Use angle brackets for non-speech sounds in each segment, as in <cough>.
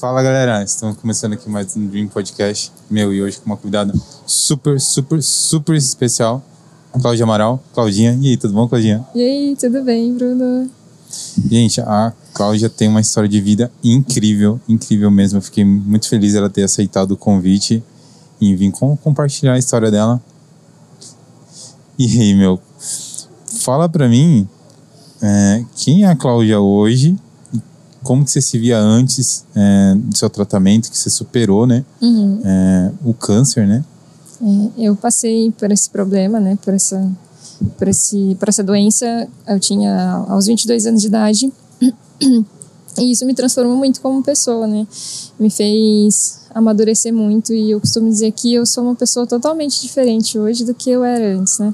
Fala galera, estamos começando aqui mais um Dream Podcast, meu, e hoje com uma convidada super, super, super especial, Cláudia Amaral. Claudinha, e aí, tudo bom, Claudinha? E aí, tudo bem, Bruno? Gente, a Cláudia tem uma história de vida incrível, incrível mesmo. Eu fiquei muito feliz ela ter aceitado o convite e vir com, compartilhar a história dela. E aí, meu, fala pra mim é, quem é a Cláudia hoje como que você se via antes é, do seu tratamento, que você superou, né? Uhum. É, o câncer, né? É, eu passei por esse problema, né? Por essa, por esse, por essa doença. Eu tinha aos 22 anos de idade. <clears throat> E isso me transformou muito como pessoa, né? Me fez amadurecer muito e eu costumo dizer que eu sou uma pessoa totalmente diferente hoje do que eu era antes, né?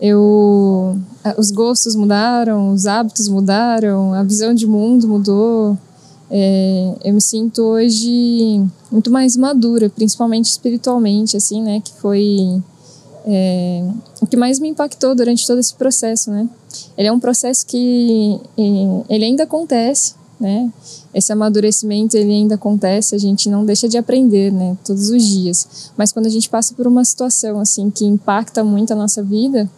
Eu, os gostos mudaram, os hábitos mudaram, a visão de mundo mudou. É, eu me sinto hoje muito mais madura, principalmente espiritualmente, assim, né? Que foi é, o que mais me impactou durante todo esse processo, né? Ele é um processo que ele ainda acontece, né? Esse amadurecimento ele ainda acontece, a gente não deixa de aprender, né? Todos os dias. Mas quando a gente passa por uma situação assim que impacta muito a nossa vida,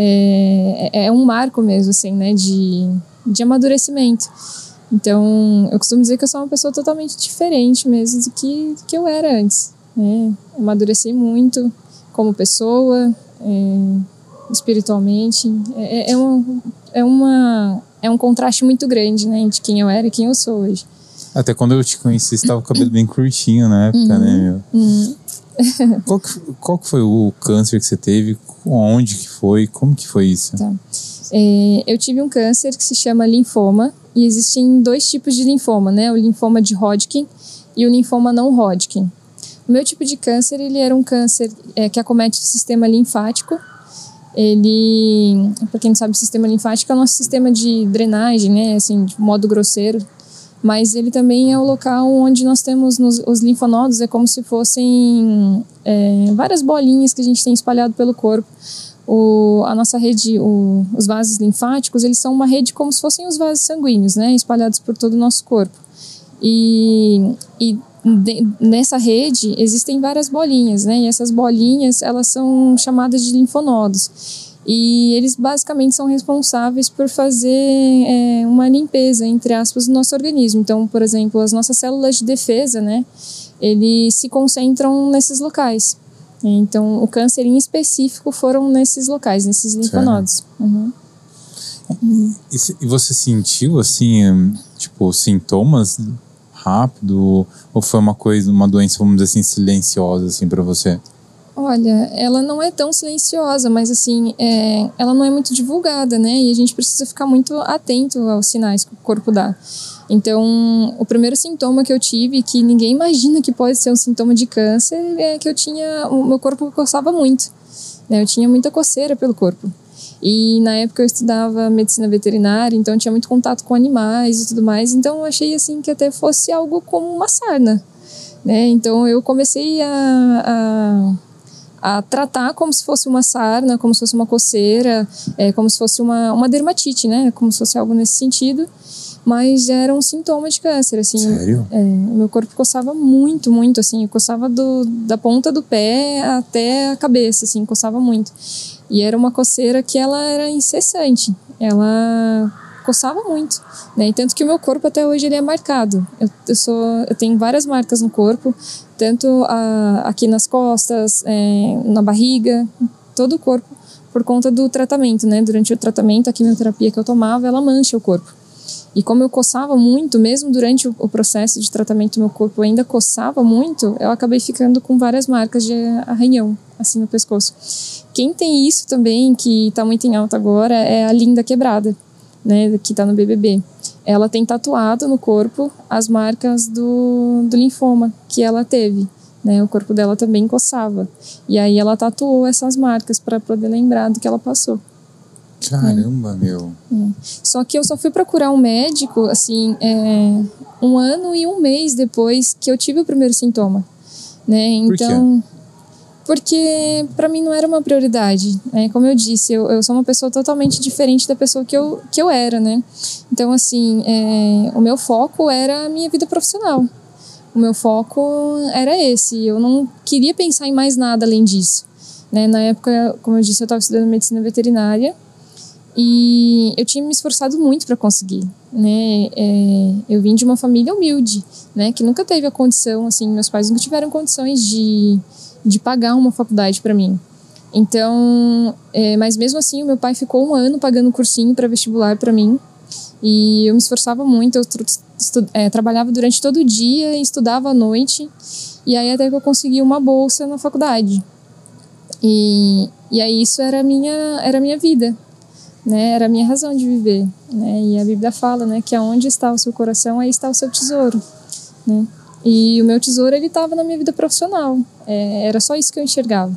é, é, é um marco mesmo, assim, né, de, de amadurecimento. Então, eu costumo dizer que eu sou uma pessoa totalmente diferente mesmo do que, do que eu era antes. Né? Amadureci muito como pessoa, é, espiritualmente. É, é, uma, é, uma, é um contraste muito grande né, de quem eu era e quem eu sou hoje. Até quando eu te conheci, você estava com o cabelo bem curtinho na época, uhum, né? Meu? Uhum. qual, que, qual que foi o câncer que você teve? Onde que foi? Como que foi isso? Tá. É, eu tive um câncer que se chama linfoma e existem dois tipos de linfoma, né? O linfoma de Hodgkin e o linfoma não Hodgkin. O meu tipo de câncer, ele era um câncer é, que acomete o sistema linfático. Ele, para quem não sabe, o sistema linfático é o nosso sistema de drenagem, né? Assim, de modo grosseiro, mas ele também é o local onde nós temos nos, os linfonodos, é como se fossem é, várias bolinhas que a gente tem espalhado pelo corpo. O, a nossa rede, o, os vasos linfáticos, eles são uma rede como se fossem os vasos sanguíneos, né, espalhados por todo o nosso corpo. E, e de, nessa rede existem várias bolinhas, né, e essas bolinhas, elas são chamadas de linfonodos. E eles basicamente são responsáveis por fazer é, uma limpeza, entre aspas, do nosso organismo. Então, por exemplo, as nossas células de defesa, né, eles se concentram nesses locais. Então, o câncer em específico foram nesses locais, nesses linfonodos. Uhum. E você sentiu, assim, tipo, sintomas rápido? Ou foi uma coisa, uma doença, vamos dizer assim, silenciosa, assim, para você? Olha, ela não é tão silenciosa, mas assim, é, ela não é muito divulgada, né? E a gente precisa ficar muito atento aos sinais que o corpo dá. Então, o primeiro sintoma que eu tive, que ninguém imagina que pode ser um sintoma de câncer, é que eu tinha. O meu corpo coçava muito. Né? Eu tinha muita coceira pelo corpo. E na época eu estudava medicina veterinária, então tinha muito contato com animais e tudo mais. Então eu achei assim que até fosse algo como uma sarna. Né? Então eu comecei a, a a tratar como se fosse uma sarna, como se fosse uma coceira, é, como se fosse uma, uma dermatite, né? Como se fosse algo nesse sentido. Mas era um sintoma de câncer, assim. Sério? É, meu corpo coçava muito, muito, assim. coçava do, da ponta do pé até a cabeça, assim, coçava muito. E era uma coceira que ela era incessante. Ela coçava muito, né? E tanto que o meu corpo até hoje ele é marcado. Eu, eu sou, eu tenho várias marcas no corpo, tanto a, aqui nas costas, é, na barriga, todo o corpo, por conta do tratamento, né? Durante o tratamento, a quimioterapia que eu tomava, ela mancha o corpo. E como eu coçava muito, mesmo durante o processo de tratamento, meu corpo ainda coçava muito, eu acabei ficando com várias marcas de arranhão, assim, no pescoço. Quem tem isso também, que está muito em alta agora, é a linda quebrada né, que está no BBB. Ela tem tatuado no corpo as marcas do, do linfoma que ela teve. Né, o corpo dela também coçava. E aí ela tatuou essas marcas para poder lembrar do que ela passou. Caramba, é. meu. É. Só que eu só fui procurar um médico, assim, é, um ano e um mês depois que eu tive o primeiro sintoma. Né? Então. Por porque para mim não era uma prioridade. Né? Como eu disse, eu, eu sou uma pessoa totalmente diferente da pessoa que eu, que eu era, né? Então, assim, é, o meu foco era a minha vida profissional. O meu foco era esse. Eu não queria pensar em mais nada além disso. Né? Na época, como eu disse, eu estava estudando medicina veterinária e eu tinha me esforçado muito para conseguir, né? É, eu vim de uma família humilde, né? Que nunca teve a condição, assim, meus pais nunca tiveram condições de, de pagar uma faculdade para mim. Então, é, mas mesmo assim, o meu pai ficou um ano pagando cursinho para vestibular para mim. E eu me esforçava muito, eu é, trabalhava durante todo o dia estudava à noite. E aí até que eu consegui uma bolsa na faculdade. E, e aí isso era minha, era minha vida, né? Era a minha razão de viver, né? E a Bíblia fala, né, que aonde está o seu coração, aí está o seu tesouro, né? E o meu tesouro ele estava na minha vida profissional. É, era só isso que eu enxergava.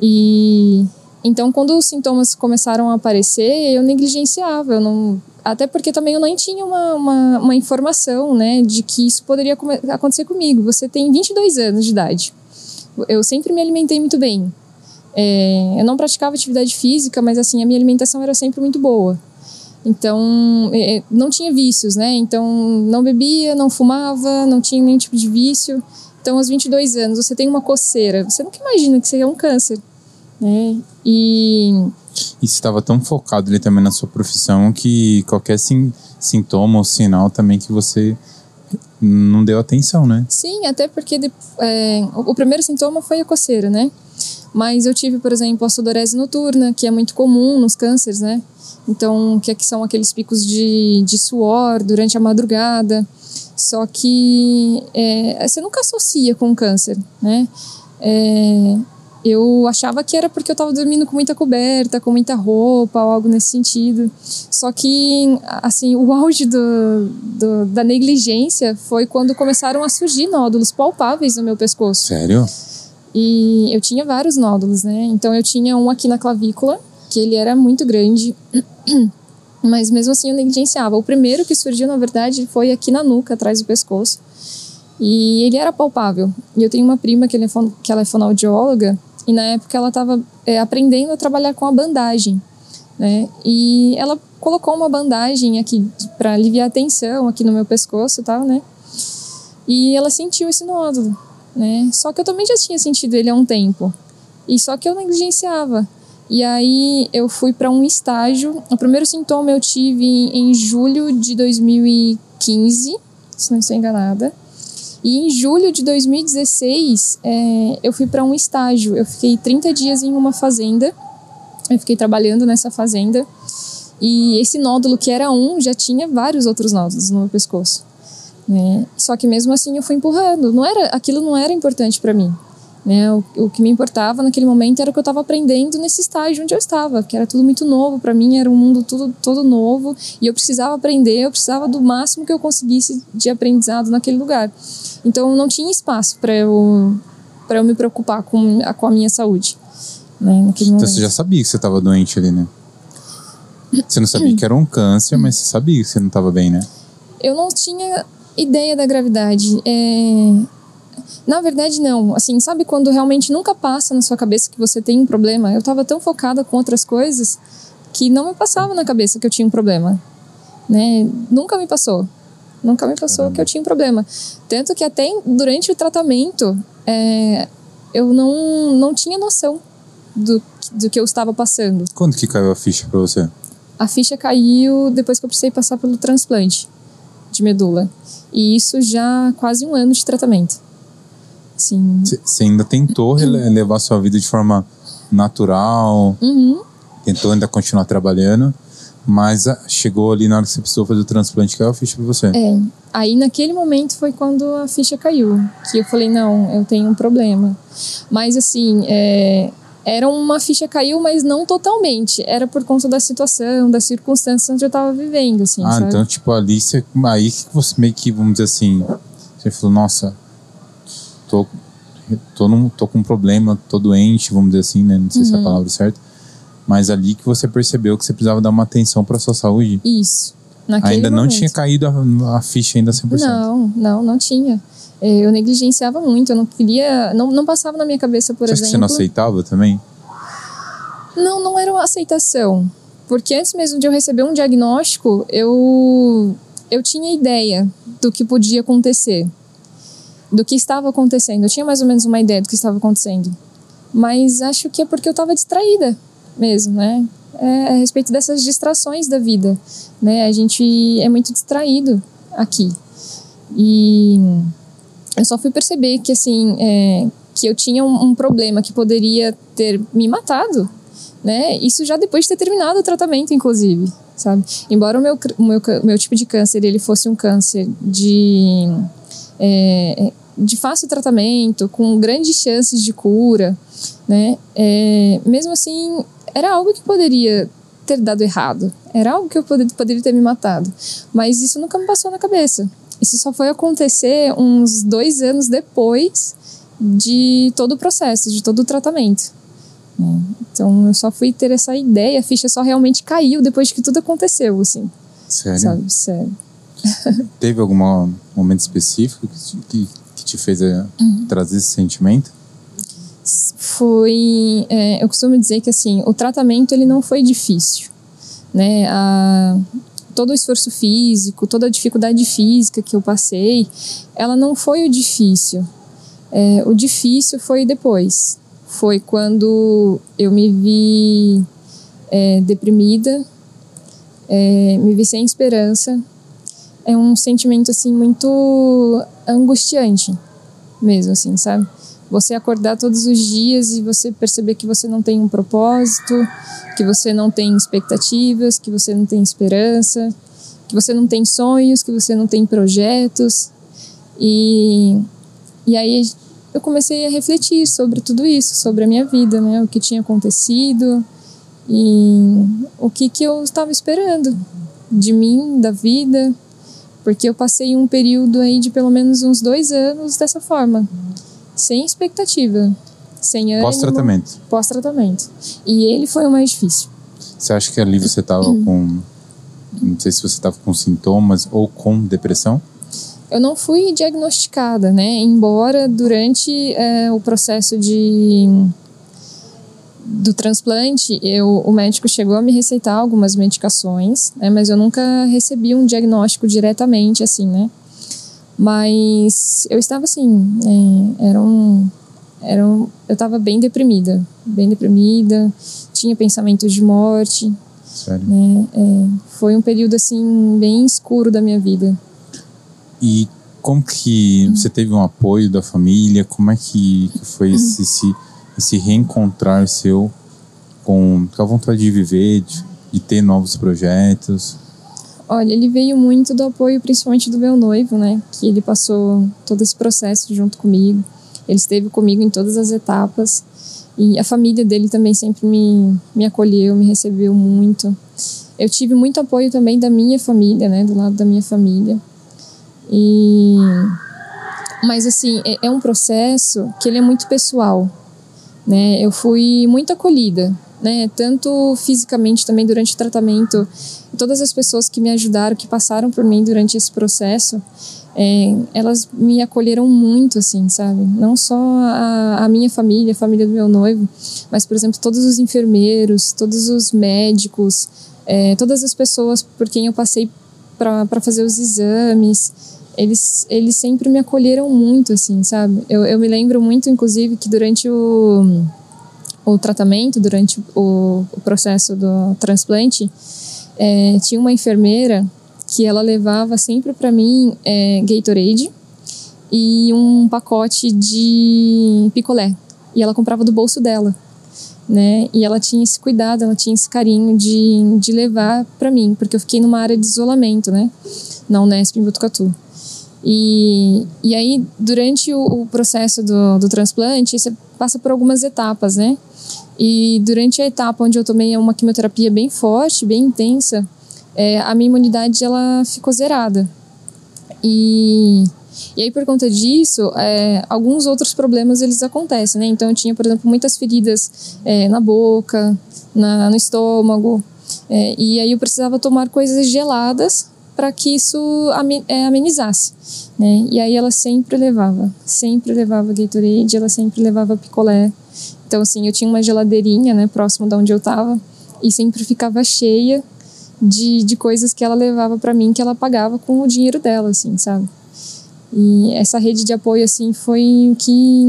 E então quando os sintomas começaram a aparecer, eu negligenciava, eu não até porque também eu nem tinha uma, uma, uma informação, né, de que isso poderia acontecer comigo. Você tem 22 anos de idade. Eu sempre me alimentei muito bem. É, eu não praticava atividade física, mas assim, a minha alimentação era sempre muito boa. Então, é, é, não tinha vícios, né? Então, não bebia, não fumava, não tinha nenhum tipo de vício. Então, aos 22 anos, você tem uma coceira. Você nunca imagina que seria um câncer, né? E... E você estava tão focado ali também na sua profissão que qualquer sim, sintoma ou sinal também que você não deu atenção, né? Sim, até porque é, o primeiro sintoma foi a coceira, né? Mas eu tive, por exemplo, a sudorese noturna, que é muito comum nos cânceres, né? Então, que, que são aqueles picos de, de suor durante a madrugada. Só que é, você nunca associa com câncer, né? É, eu achava que era porque eu estava dormindo com muita coberta, com muita roupa, ou algo nesse sentido. Só que, assim, o auge do, do, da negligência foi quando começaram a surgir nódulos palpáveis no meu pescoço. Sério? E eu tinha vários nódulos, né? Então eu tinha um aqui na clavícula, que ele era muito grande, <clears throat> mas mesmo assim eu negligenciava. O primeiro que surgiu, na verdade, foi aqui na nuca, atrás do pescoço. E ele era palpável. E eu tenho uma prima que, é, ela é fonoaudióloga, e na época ela estava é, aprendendo a trabalhar com a bandagem, né? E ela colocou uma bandagem aqui para aliviar a tensão aqui no meu pescoço e tal, né? E ela sentiu esse nódulo, né? Só que eu também já tinha sentido ele há um tempo. E só que eu negligenciava. E aí eu fui para um estágio. O primeiro sintoma eu tive em julho de 2015, se não estou enganada. E em julho de 2016, é, eu fui para um estágio. Eu fiquei 30 dias em uma fazenda. Eu fiquei trabalhando nessa fazenda. E esse nódulo, que era um, já tinha vários outros nódulos no meu pescoço. Né? Só que mesmo assim eu fui empurrando. Não era, aquilo não era importante para mim. Né? O, o, que me importava naquele momento era o que eu estava aprendendo nesse estágio onde eu estava, que era tudo muito novo para mim, era um mundo tudo todo novo e eu precisava aprender, eu precisava do máximo que eu conseguisse de aprendizado naquele lugar. Então não tinha espaço para eu para eu me preocupar com a, com a minha saúde. Né, então momento. você já sabia que você estava doente ali, né? Você não sabia que era um câncer, mas você sabia que você não estava bem, né? Eu não tinha ideia da gravidade. É... Na verdade, não. Assim, sabe quando realmente nunca passa na sua cabeça que você tem um problema? Eu estava tão focada com outras coisas que não me passava na cabeça que eu tinha um problema. Né? Nunca me passou. Nunca me passou Caramba. que eu tinha um problema. Tanto que até durante o tratamento, é, eu não, não tinha noção do, do que eu estava passando. Quando que caiu a ficha para você? A ficha caiu depois que eu precisei passar pelo transplante de medula. E isso já quase um ano de tratamento. Você ainda tentou levar sua vida de forma natural, uhum. tentou ainda continuar trabalhando, mas ah, chegou ali na hora que você precisou fazer o transplante, caiu a ficha pra você. É. Aí naquele momento foi quando a ficha caiu. Que eu falei, não, eu tenho um problema. Mas assim, é, era uma ficha caiu, mas não totalmente. Era por conta da situação, das circunstâncias onde eu tava vivendo, assim, Ah, sabe? então, tipo, ali você, aí que você meio que, vamos dizer assim, você falou, nossa, tô, tô, num, tô com um problema, tô doente, vamos dizer assim, né? Não sei uhum. se é a uhum. palavra certa. Mas ali que você percebeu que você precisava dar uma atenção para sua saúde. Isso. Naquele ainda momento. não tinha caído a, a, ficha ainda 100%. Não, não, não tinha. É, eu negligenciava muito, eu não queria, não, não passava na minha cabeça, por você exemplo. Acha que você não aceitava também? Não, não era uma aceitação. Porque antes mesmo de eu receber um diagnóstico, eu, eu tinha ideia do que podia acontecer, do que estava acontecendo. Eu tinha mais ou menos uma ideia do que estava acontecendo. Mas acho que é porque eu estava distraída mesmo, né? É a respeito dessas distrações da vida, né? A gente é muito distraído aqui. E eu só fui perceber que, assim, é, que eu tinha um, um problema que poderia ter me matado, né? Isso já depois de ter terminado o tratamento, inclusive, sabe? Embora o meu, o meu, meu tipo de câncer ele fosse um câncer de é, de fácil tratamento, com grandes chances de cura, né? É, mesmo assim, era algo que poderia ter dado errado, era algo que eu poderia, poderia ter me matado, mas isso nunca me passou na cabeça. Isso só foi acontecer uns dois anos depois de todo o processo, de todo o tratamento. Né? Então eu só fui ter essa ideia, a ficha só realmente caiu depois que tudo aconteceu, assim. Sério? Sabe? Sério. <laughs> Teve algum momento específico que, que, te fez eh, uhum. trazer esse sentimento? Foi, é, eu costumo dizer que assim, o tratamento ele não foi difícil, né? A, todo o esforço físico, toda a dificuldade física que eu passei, ela não foi o difícil. É, o difícil foi depois. Foi quando eu me vi é, deprimida, é, me vi sem esperança. É um sentimento assim muito angustiante, mesmo assim, sabe? Você acordar todos os dias e você perceber que você não tem um propósito, que você não tem expectativas, que você não tem esperança, que você não tem sonhos, que você não tem projetos. E, e aí eu comecei a refletir sobre tudo isso, sobre a minha vida, né? O que tinha acontecido e o que, que eu estava esperando de mim, da vida, porque eu passei um período aí de pelo menos uns dois anos dessa forma, sem expectativa, sem ânimo. Pós-tratamento. Pós-tratamento. E ele foi o mais difícil. Você acha que ali você estava com. Não sei se você estava com sintomas ou com depressão? Eu não fui diagnosticada, né? Embora durante é, o processo de do transplante, eu, o médico chegou a me receitar algumas medicações, né, mas eu nunca recebi um diagnóstico diretamente, assim, né? Mas eu estava assim, é, era um, era um, eu estava bem deprimida, bem deprimida, tinha pensamentos de morte. Sério? Né, é, foi um período, assim, bem escuro da minha vida. E como que você teve um apoio da família? Como é que foi esse... esse esse reencontrar seu com, com a vontade de viver, de, de ter novos projetos? Olha, ele veio muito do apoio, principalmente do meu noivo, né? Que ele passou todo esse processo junto comigo. Ele esteve comigo em todas as etapas. E a família dele também sempre me, me acolheu, me recebeu muito. Eu tive muito apoio também da minha família, né? Do lado da minha família. E... Mas, assim, é, é um processo que ele é muito pessoal né? Eu fui muito acolhida, né? Tanto fisicamente também durante o tratamento, todas as pessoas que me ajudaram, que passaram por mim durante esse processo, é, elas me acolheram muito, assim, sabe? Não só a, a, minha família, a família do meu noivo, mas, por exemplo, todos os enfermeiros, todos os médicos, é, todas as pessoas por quem eu passei para fazer os exames eles, eles sempre me acolheram muito, assim, sabe? Eu, eu me lembro muito, inclusive, que durante o, o tratamento, durante o, o processo do transplante, é, tinha uma enfermeira que ela levava sempre para mim é, Gatorade e um pacote de picolé. E ela comprava do bolso dela, né? E ela tinha esse cuidado, ela tinha esse carinho de, de levar para mim, porque eu fiquei numa área de isolamento, né? Na Unesp em Botucatu. E, e aí, durante o, o processo do, do transplante, você passa por algumas etapas, né? E durante a etapa onde eu tomei uma quimioterapia bem forte, bem intensa, é, a minha imunidade ela ficou zerada. E, e aí, por conta disso, é, alguns outros problemas eles acontecem, né? Então, eu tinha, por exemplo, muitas feridas é, na boca, na, no estômago. É, e aí, eu precisava tomar coisas geladas para que isso é, amenizasse, né? E aí ela sempre levava, sempre levava Gatorade, ela sempre levava picolé. Então assim, eu tinha uma geladeirinha, né, próximo de onde eu tava, e sempre ficava cheia de, de coisas que ela levava para mim que ela pagava com o dinheiro dela, assim, sabe? E essa rede de apoio assim foi o que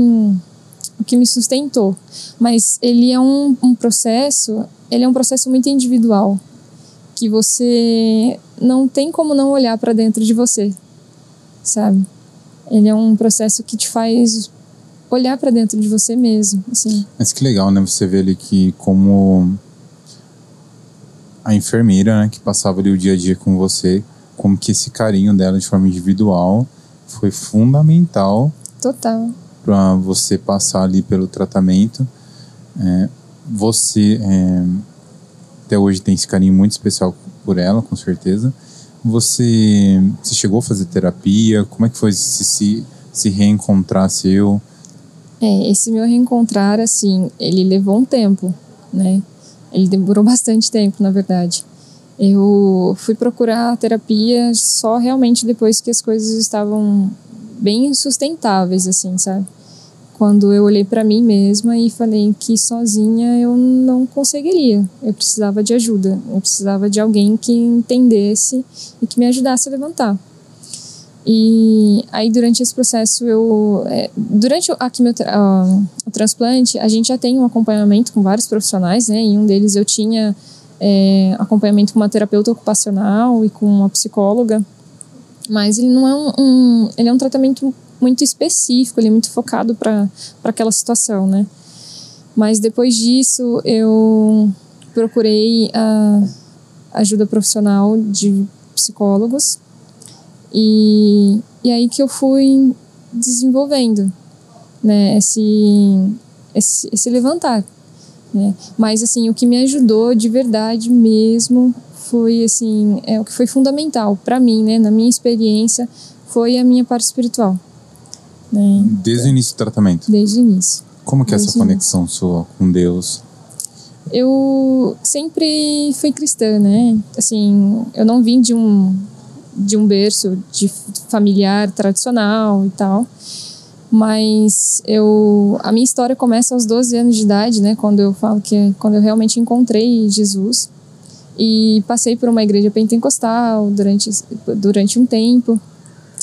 o que me sustentou. Mas ele é um, um processo, ele é um processo muito individual, que você não tem como não olhar para dentro de você, sabe? Ele é um processo que te faz olhar para dentro de você mesmo, assim. Mas que legal, né? Você vê ali que como a enfermeira, né, que passava ali o dia a dia com você, como que esse carinho dela de forma individual foi fundamental. Total. Para você passar ali pelo tratamento. É, você é, até hoje tem esse carinho muito especial por ela, com certeza. Você, você chegou a fazer terapia? Como é que foi se, se, se reencontrar seu? É, esse meu reencontrar, assim, ele levou um tempo, né? Ele demorou <laughs> bastante tempo, na verdade. Eu fui procurar terapia só realmente depois que as coisas estavam bem sustentáveis, assim, sabe? Quando eu olhei para mim mesma e falei que sozinha eu não conseguiria. Eu precisava de ajuda. Eu precisava de alguém que entendesse e que me ajudasse a levantar. E aí durante esse processo eu é, durante a quimioterapia, o transplante a gente já tem um acompanhamento com vários profissionais, né? Em um deles eu tinha é, acompanhamento com uma terapeuta ocupacional e com uma psicóloga, mas ele não é um, um ele é um tratamento muito específico, ele é muito focado para aquela situação, né? Mas depois disso eu procurei a ajuda profissional de psicólogos e, e aí que eu fui desenvolvendo né, esse, esse, esse levantar. Né? Mas assim, o que me ajudou de verdade mesmo foi assim, é o que foi fundamental para mim, né, na minha experiência, foi a minha parte espiritual. Né? Desde o início do tratamento. Desde o início. Como que é essa conexão sua com Deus? Eu sempre fui cristã, né? Assim, eu não vim de um de um berço de familiar tradicional e tal. Mas eu a minha história começa aos 12 anos de idade, né, quando eu falo que quando eu realmente encontrei Jesus e passei por uma igreja pentecostal durante durante um tempo.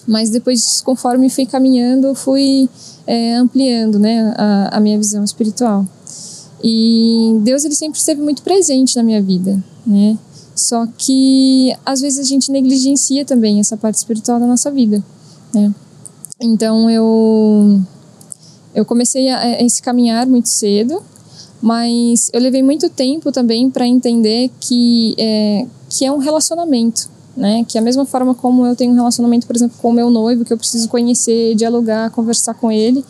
Mas depois, conforme fui caminhando, fui é, ampliando, né, a, a minha visão espiritual. E Deus ele sempre esteve muito presente na minha vida, né? Só que às vezes a gente negligencia também essa parte espiritual da nossa vida, né? Então eu eu comecei a, a esse caminhar muito cedo, mas eu levei muito tempo também para entender que é, que é um relacionamento, né? Que a mesma forma como eu tenho um relacionamento, por exemplo, com o meu noivo, que eu preciso conhecer, dialogar, conversar com ele,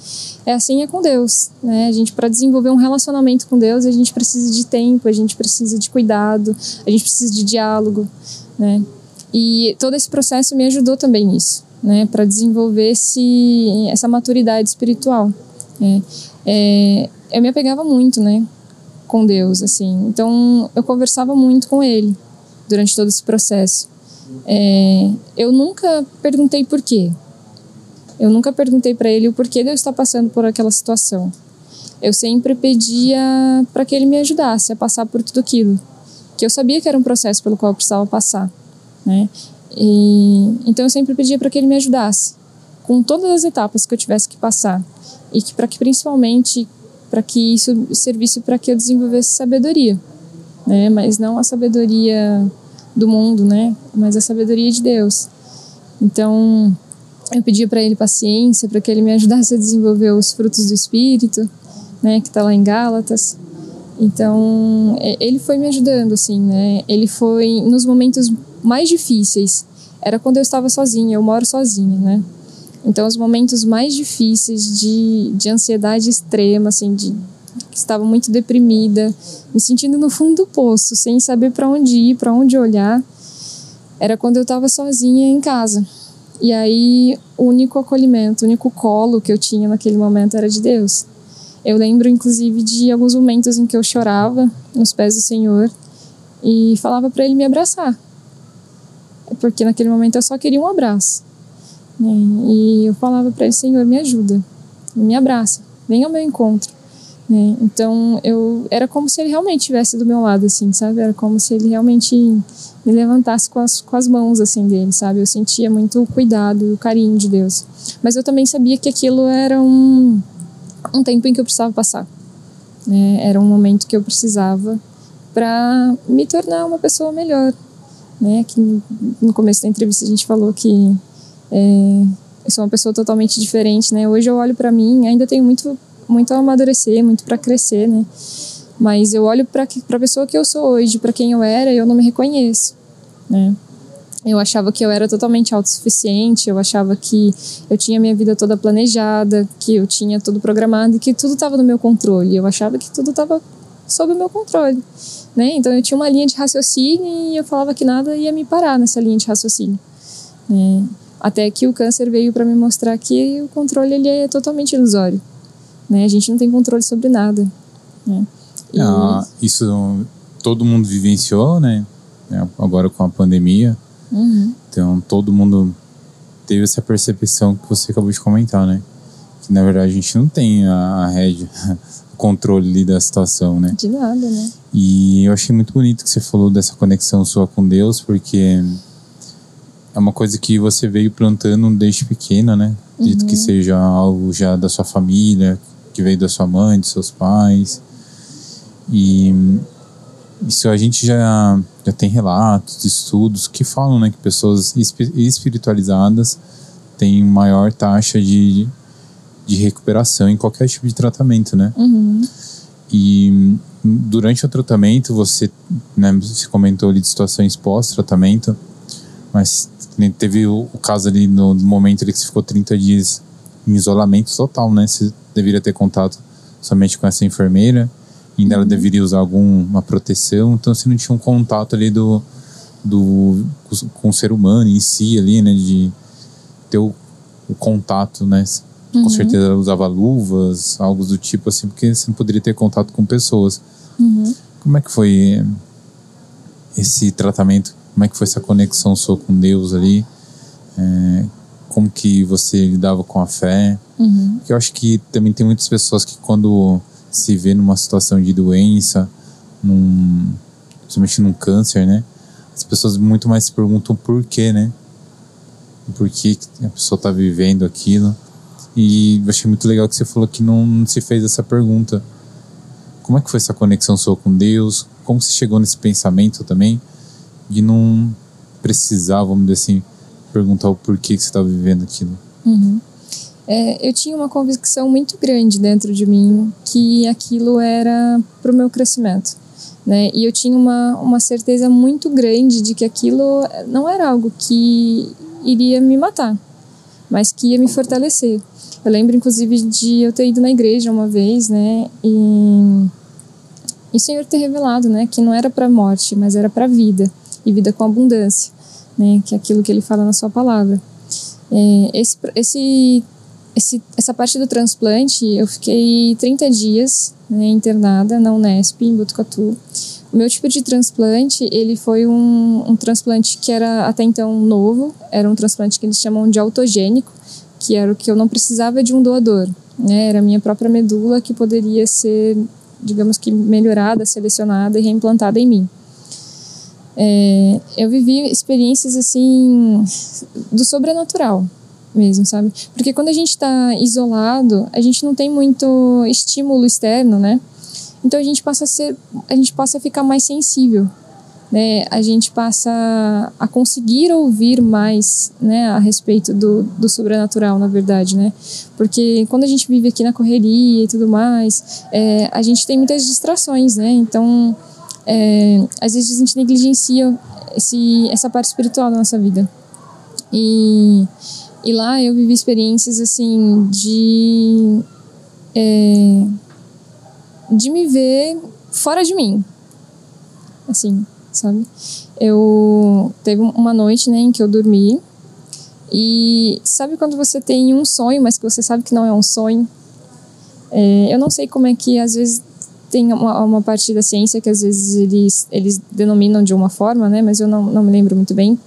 é assim é com Deus, né? A gente para desenvolver um relacionamento com Deus, a gente precisa de tempo, a gente precisa de cuidado, a gente precisa de diálogo, né? E todo esse processo me ajudou também nisso, né? Para desenvolver esse, essa maturidade espiritual. Né? É, eu me apegava muito, né? Com Deus, assim. Então eu conversava muito com Ele durante todo esse processo. É, eu nunca perguntei por quê. Eu nunca perguntei para ele o porquê de eu estar passando por aquela situação. Eu sempre pedia para que ele me ajudasse a passar por tudo aquilo, que eu sabia que era um processo pelo qual eu precisava passar, né? E, então eu sempre pedia para que ele me ajudasse com todas as etapas que eu tivesse que passar e que para que principalmente para que isso servisse para que eu desenvolvesse sabedoria, né? Mas não a sabedoria do mundo, né? Mas a sabedoria de Deus. Então, eu pedia para ele paciência, para que ele me ajudasse a desenvolver os frutos do Espírito, né? Que está lá em Gálatas. Então, ele foi me ajudando, assim, né? Ele foi nos momentos mais difíceis. Era quando eu estava sozinha, eu moro sozinha, né? Então, os momentos mais difíceis de, de ansiedade extrema, assim, de estava muito deprimida, me sentindo no fundo do poço, sem saber para onde ir, para onde olhar. Era quando eu estava sozinha em casa. E aí, o único acolhimento, o único colo que eu tinha naquele momento era de Deus. Eu lembro, inclusive, de alguns momentos em que eu chorava nos pés do Senhor e falava para Ele me abraçar. porque naquele momento eu só queria um abraço. Né? E eu falava para ele: Senhor, me ajuda, me abraça, vem ao meu encontro. Né? Então eu era como se ele realmente estivesse do meu lado, assim, sabe? Era como se ele realmente me levantasse com as, com as mãos, assim, dele, sabe? Eu sentia muito o cuidado o carinho de Deus. Mas eu também sabia que aquilo era um, um tempo em que eu precisava passar. Né? Era um momento que eu precisava para me tornar uma pessoa melhor. Né? Que no começo da entrevista a gente falou que é, eu sou uma pessoa totalmente diferente, né? Hoje eu olho para mim, ainda tenho muito muito a amadurecer, muito para crescer, né? Mas eu olho para a pessoa que eu sou hoje, para quem eu era, e eu não me reconheço, né? Eu achava que eu era totalmente autossuficiente, eu achava que eu tinha minha vida toda planejada, que eu tinha tudo programado e que tudo estava no meu controle. Eu achava que tudo estava sob o meu controle, né? Então eu tinha uma linha de raciocínio e eu falava que nada ia me parar nessa linha de raciocínio. Né? Até que o câncer veio para me mostrar que o controle ele é totalmente ilusório. Né? A gente não tem controle sobre nada. Né? E... Ah, isso todo mundo vivenciou, né? É, agora com a pandemia. Uhum. Então todo mundo teve essa percepção que você acabou de comentar, né? Que na verdade a gente não tem a, a rédea, <laughs> o controle da situação, né? De nada, né? E eu achei muito bonito que você falou dessa conexão sua com Deus, porque é uma coisa que você veio plantando desde pequena, né? Dito uhum. que seja algo já da sua família, que veio da sua mãe, dos seus pais. E isso a gente já, já tem relatos, estudos que falam né, que pessoas espiritualizadas têm maior taxa de, de recuperação em qualquer tipo de tratamento, né? Uhum. E durante o tratamento, você, né, você comentou ali de situações pós-tratamento, mas teve o, o, caso ali no, no momento ali que você ficou 30 dias em isolamento total, né? Você deveria ter contato somente com essa enfermeira, ainda uhum. ela deveria usar alguma proteção, então você não tinha um contato ali do, do com o ser humano em si ali, né? De ter o, o contato, né? Uhum. Com certeza ela usava luvas, algo do tipo assim, porque você não poderia ter contato com pessoas. Uhum. Como é que foi esse tratamento? Como é que foi essa conexão sua com Deus ali? É, como que você lidava com a fé. Uhum. Porque eu acho que também tem muitas pessoas que quando se vê numa situação de doença, num, principalmente num câncer, né? As pessoas muito mais se perguntam por quê, né? Por que a pessoa está vivendo aquilo. E eu achei muito legal que você falou que não, não se fez essa pergunta. Como é que foi essa conexão sua com Deus? Como você chegou nesse pensamento também de não precisar, vamos dizer assim, perguntar o porquê que você estava vivendo aquilo. Uhum. É, eu tinha uma convicção muito grande dentro de mim que aquilo era para o meu crescimento. Né? E eu tinha uma, uma certeza muito grande de que aquilo não era algo que iria me matar, mas que ia me fortalecer. Eu lembro, inclusive, de eu ter ido na igreja uma vez, né? E, e o Senhor ter revelado, né? Que não era para morte, mas era para vida e vida com abundância né, que é aquilo que ele fala na sua palavra. É, esse, esse, esse, essa parte do transplante, eu fiquei 30 dias né, internada na Unesp, em Botucatu. O meu tipo de transplante, ele foi um, um transplante que era até então novo, era um transplante que eles chamam de autogênico, que era o que eu não precisava de um doador, né, era a minha própria medula que poderia ser, digamos que, melhorada, selecionada e reimplantada em mim. É, eu vivi experiências assim do sobrenatural mesmo, sabe? Porque quando a gente está isolado, a gente não tem muito estímulo externo, né? Então a gente passa a ser, a gente passa a ficar mais sensível, né? A gente passa a conseguir ouvir mais, né, a respeito do, do sobrenatural, na verdade, né? Porque quando a gente vive aqui na correria e tudo mais, é, a gente tem muitas distrações, né? Então é, às vezes a gente negligencia esse, essa parte espiritual da nossa vida. E, e lá eu vivi experiências assim de. É, de me ver fora de mim. Assim, sabe? Eu. Teve uma noite né, em que eu dormi. E sabe quando você tem um sonho, mas que você sabe que não é um sonho? É, eu não sei como é que às vezes tem uma, uma parte da ciência que às vezes eles, eles denominam de uma forma, né? Mas eu não, não me lembro muito bem.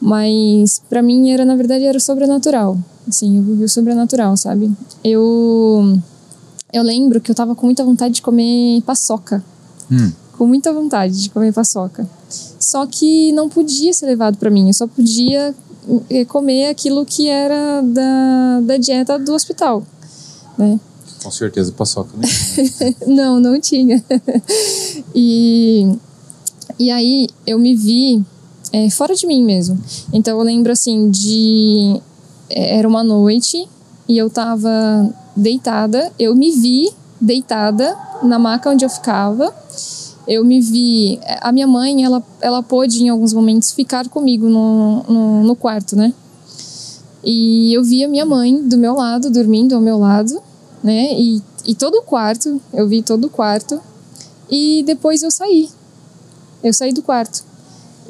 Mas para mim era, na verdade, era sobrenatural. Assim, eu vivi o sobrenatural, sabe? Eu eu lembro que eu tava com muita vontade de comer paçoca. Hum. Com muita vontade de comer paçoca. Só que não podia ser levado para mim, eu só podia eh, comer aquilo que era da, da dieta do hospital, né? Com certeza, paçoca, né? <laughs> não, não tinha. <laughs> e, e aí eu me vi é, fora de mim mesmo. Então eu lembro assim de. Era uma noite e eu tava deitada, eu me vi deitada na maca onde eu ficava. Eu me vi. A minha mãe, ela, ela pôde em alguns momentos ficar comigo no, no, no quarto, né? E eu vi a minha mãe do meu lado, dormindo ao meu lado, né? E, e todo o quarto, eu vi todo o quarto. E depois eu saí. Eu saí do quarto.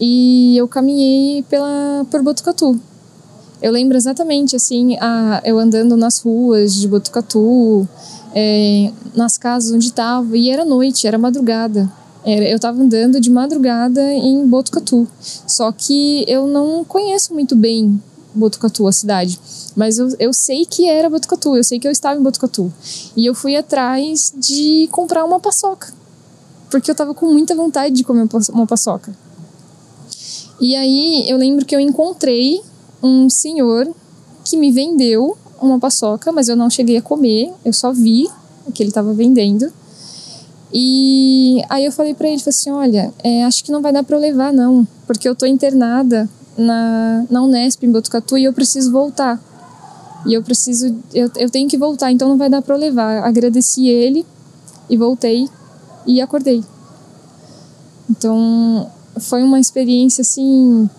E eu caminhei pela, por Botucatu. Eu lembro exatamente, assim, a, eu andando nas ruas de Botucatu, é, nas casas onde estava, e era noite, era madrugada. Era, eu estava andando de madrugada em Botucatu. Só que eu não conheço muito bem Botucatu, a cidade. Mas eu, eu sei que era Botucatu, eu sei que eu estava em Botucatu. E eu fui atrás de comprar uma paçoca. Porque eu estava com muita vontade de comer uma paçoca. E aí eu lembro que eu encontrei um senhor que me vendeu uma paçoca, mas eu não cheguei a comer, eu só vi que ele estava vendendo. E aí eu falei para ele, falei assim, olha, é, acho que não vai dar para eu levar não, porque eu tô internada na, na Unesp em Botucatu e eu preciso voltar. E eu preciso, eu, eu tenho que voltar, então não vai dar para levar. Agradeci ele e voltei e acordei. Então foi uma experiência assim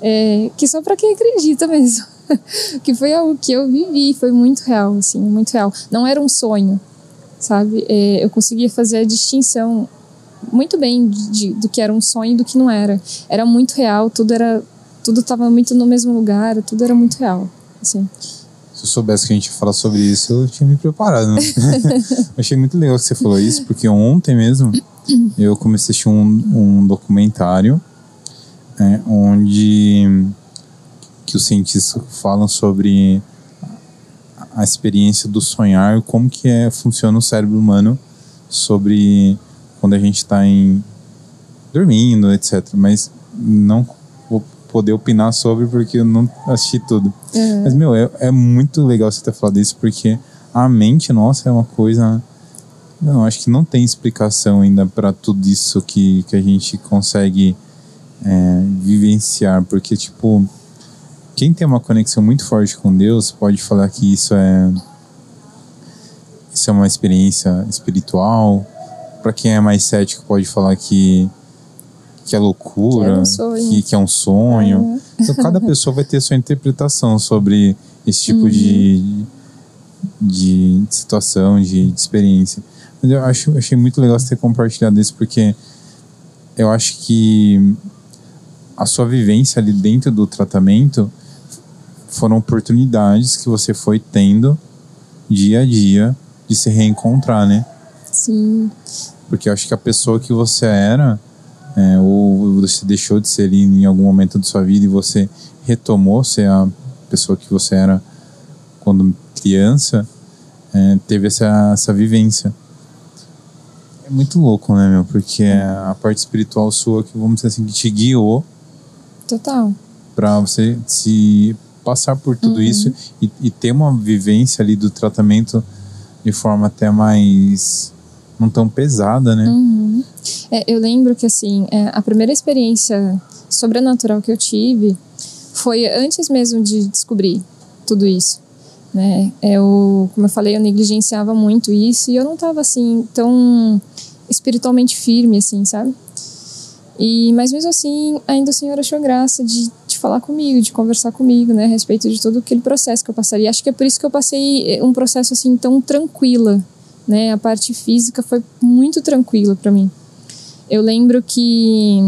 é, que só para quem acredita mesmo. <laughs> que foi algo que eu vivi, foi muito real, assim, muito real. Não era um sonho, sabe? É, eu conseguia fazer a distinção muito bem de, de, do que era um sonho e do que não era. Era muito real, tudo era, tudo estava muito no mesmo lugar, tudo era muito real, assim. Se eu soubesse que a gente ia falar sobre isso, eu tinha me preparado. Né? <laughs> achei muito legal que você falou isso, porque ontem mesmo eu comecei a assistir um, um documentário é, onde que os cientistas falam sobre a experiência do sonhar, como que é, funciona o cérebro humano sobre quando a gente está em dormindo, etc. Mas não poder opinar sobre porque eu não assisti tudo. Uhum. Mas meu, é, é muito legal você ter falado isso porque a mente nossa é uma coisa não, acho que não tem explicação ainda para tudo isso que, que a gente consegue é, vivenciar, porque, tipo, quem tem uma conexão muito forte com Deus pode falar que isso é isso é uma experiência espiritual. Para quem é mais cético pode falar que que é loucura, que é um sonho. Que, que é um sonho. Uhum. Então cada <laughs> pessoa vai ter sua interpretação sobre esse tipo uhum. de, de situação, de, de experiência. Mas eu acho, achei muito legal você ter compartilhado isso, porque eu acho que a sua vivência ali dentro do tratamento foram oportunidades que você foi tendo dia a dia de se reencontrar, né? Sim. Porque eu acho que a pessoa que você era, é, ou você deixou de ser ali em algum momento da sua vida e você retomou ser a pessoa que você era quando criança, é, teve essa, essa vivência. É muito louco, né, meu? Porque é a parte espiritual sua que, vamos dizer assim, que te guiou Total. Para você se passar por tudo uhum. isso e, e, ter uma vivência ali do tratamento de forma até mais não tão pesada, né? Uhum. É, eu lembro que assim é, a primeira experiência sobrenatural que eu tive foi antes mesmo de descobrir tudo isso, né? Eu, como eu falei, eu negligenciava muito isso e eu não estava assim tão espiritualmente firme assim, sabe? E, mas mesmo assim, ainda o Senhor achou graça de, de falar comigo, de conversar comigo, né, a respeito de todo aquele processo que eu passaria. Acho que é por isso que eu passei eh, um processo assim tão tranquila, né? A parte física foi muito tranquila para mim. Eu lembro que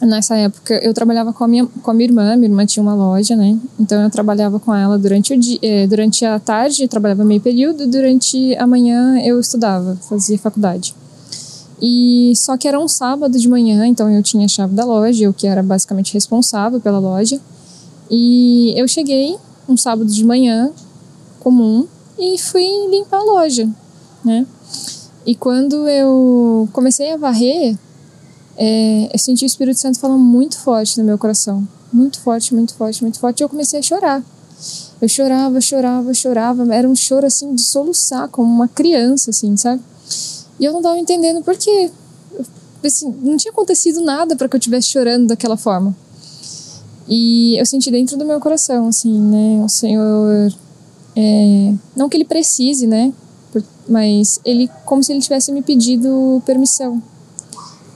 nessa época eu trabalhava com a minha com a minha irmã, minha irmã tinha uma loja, né? Então eu trabalhava com ela durante o dia, eh, durante a tarde, trabalhava meio período, durante a manhã eu estudava, fazia faculdade. E só que era um sábado de manhã, então eu tinha a chave da loja, eu que era basicamente responsável pela loja. E eu cheguei um sábado de manhã comum e fui limpar a loja, né? E quando eu comecei a varrer, é, eu senti o Espírito Santo falando muito forte no meu coração. Muito forte, muito forte, muito forte. E eu comecei a chorar. Eu chorava, chorava, chorava. Era um choro assim de soluçar, como uma criança, assim, sabe? E eu não estava entendendo por quê. Assim, não tinha acontecido nada para que eu estivesse chorando daquela forma. E eu senti dentro do meu coração, assim, né? O Senhor. É, não que ele precise, né? Mas ele, como se ele tivesse me pedido permissão.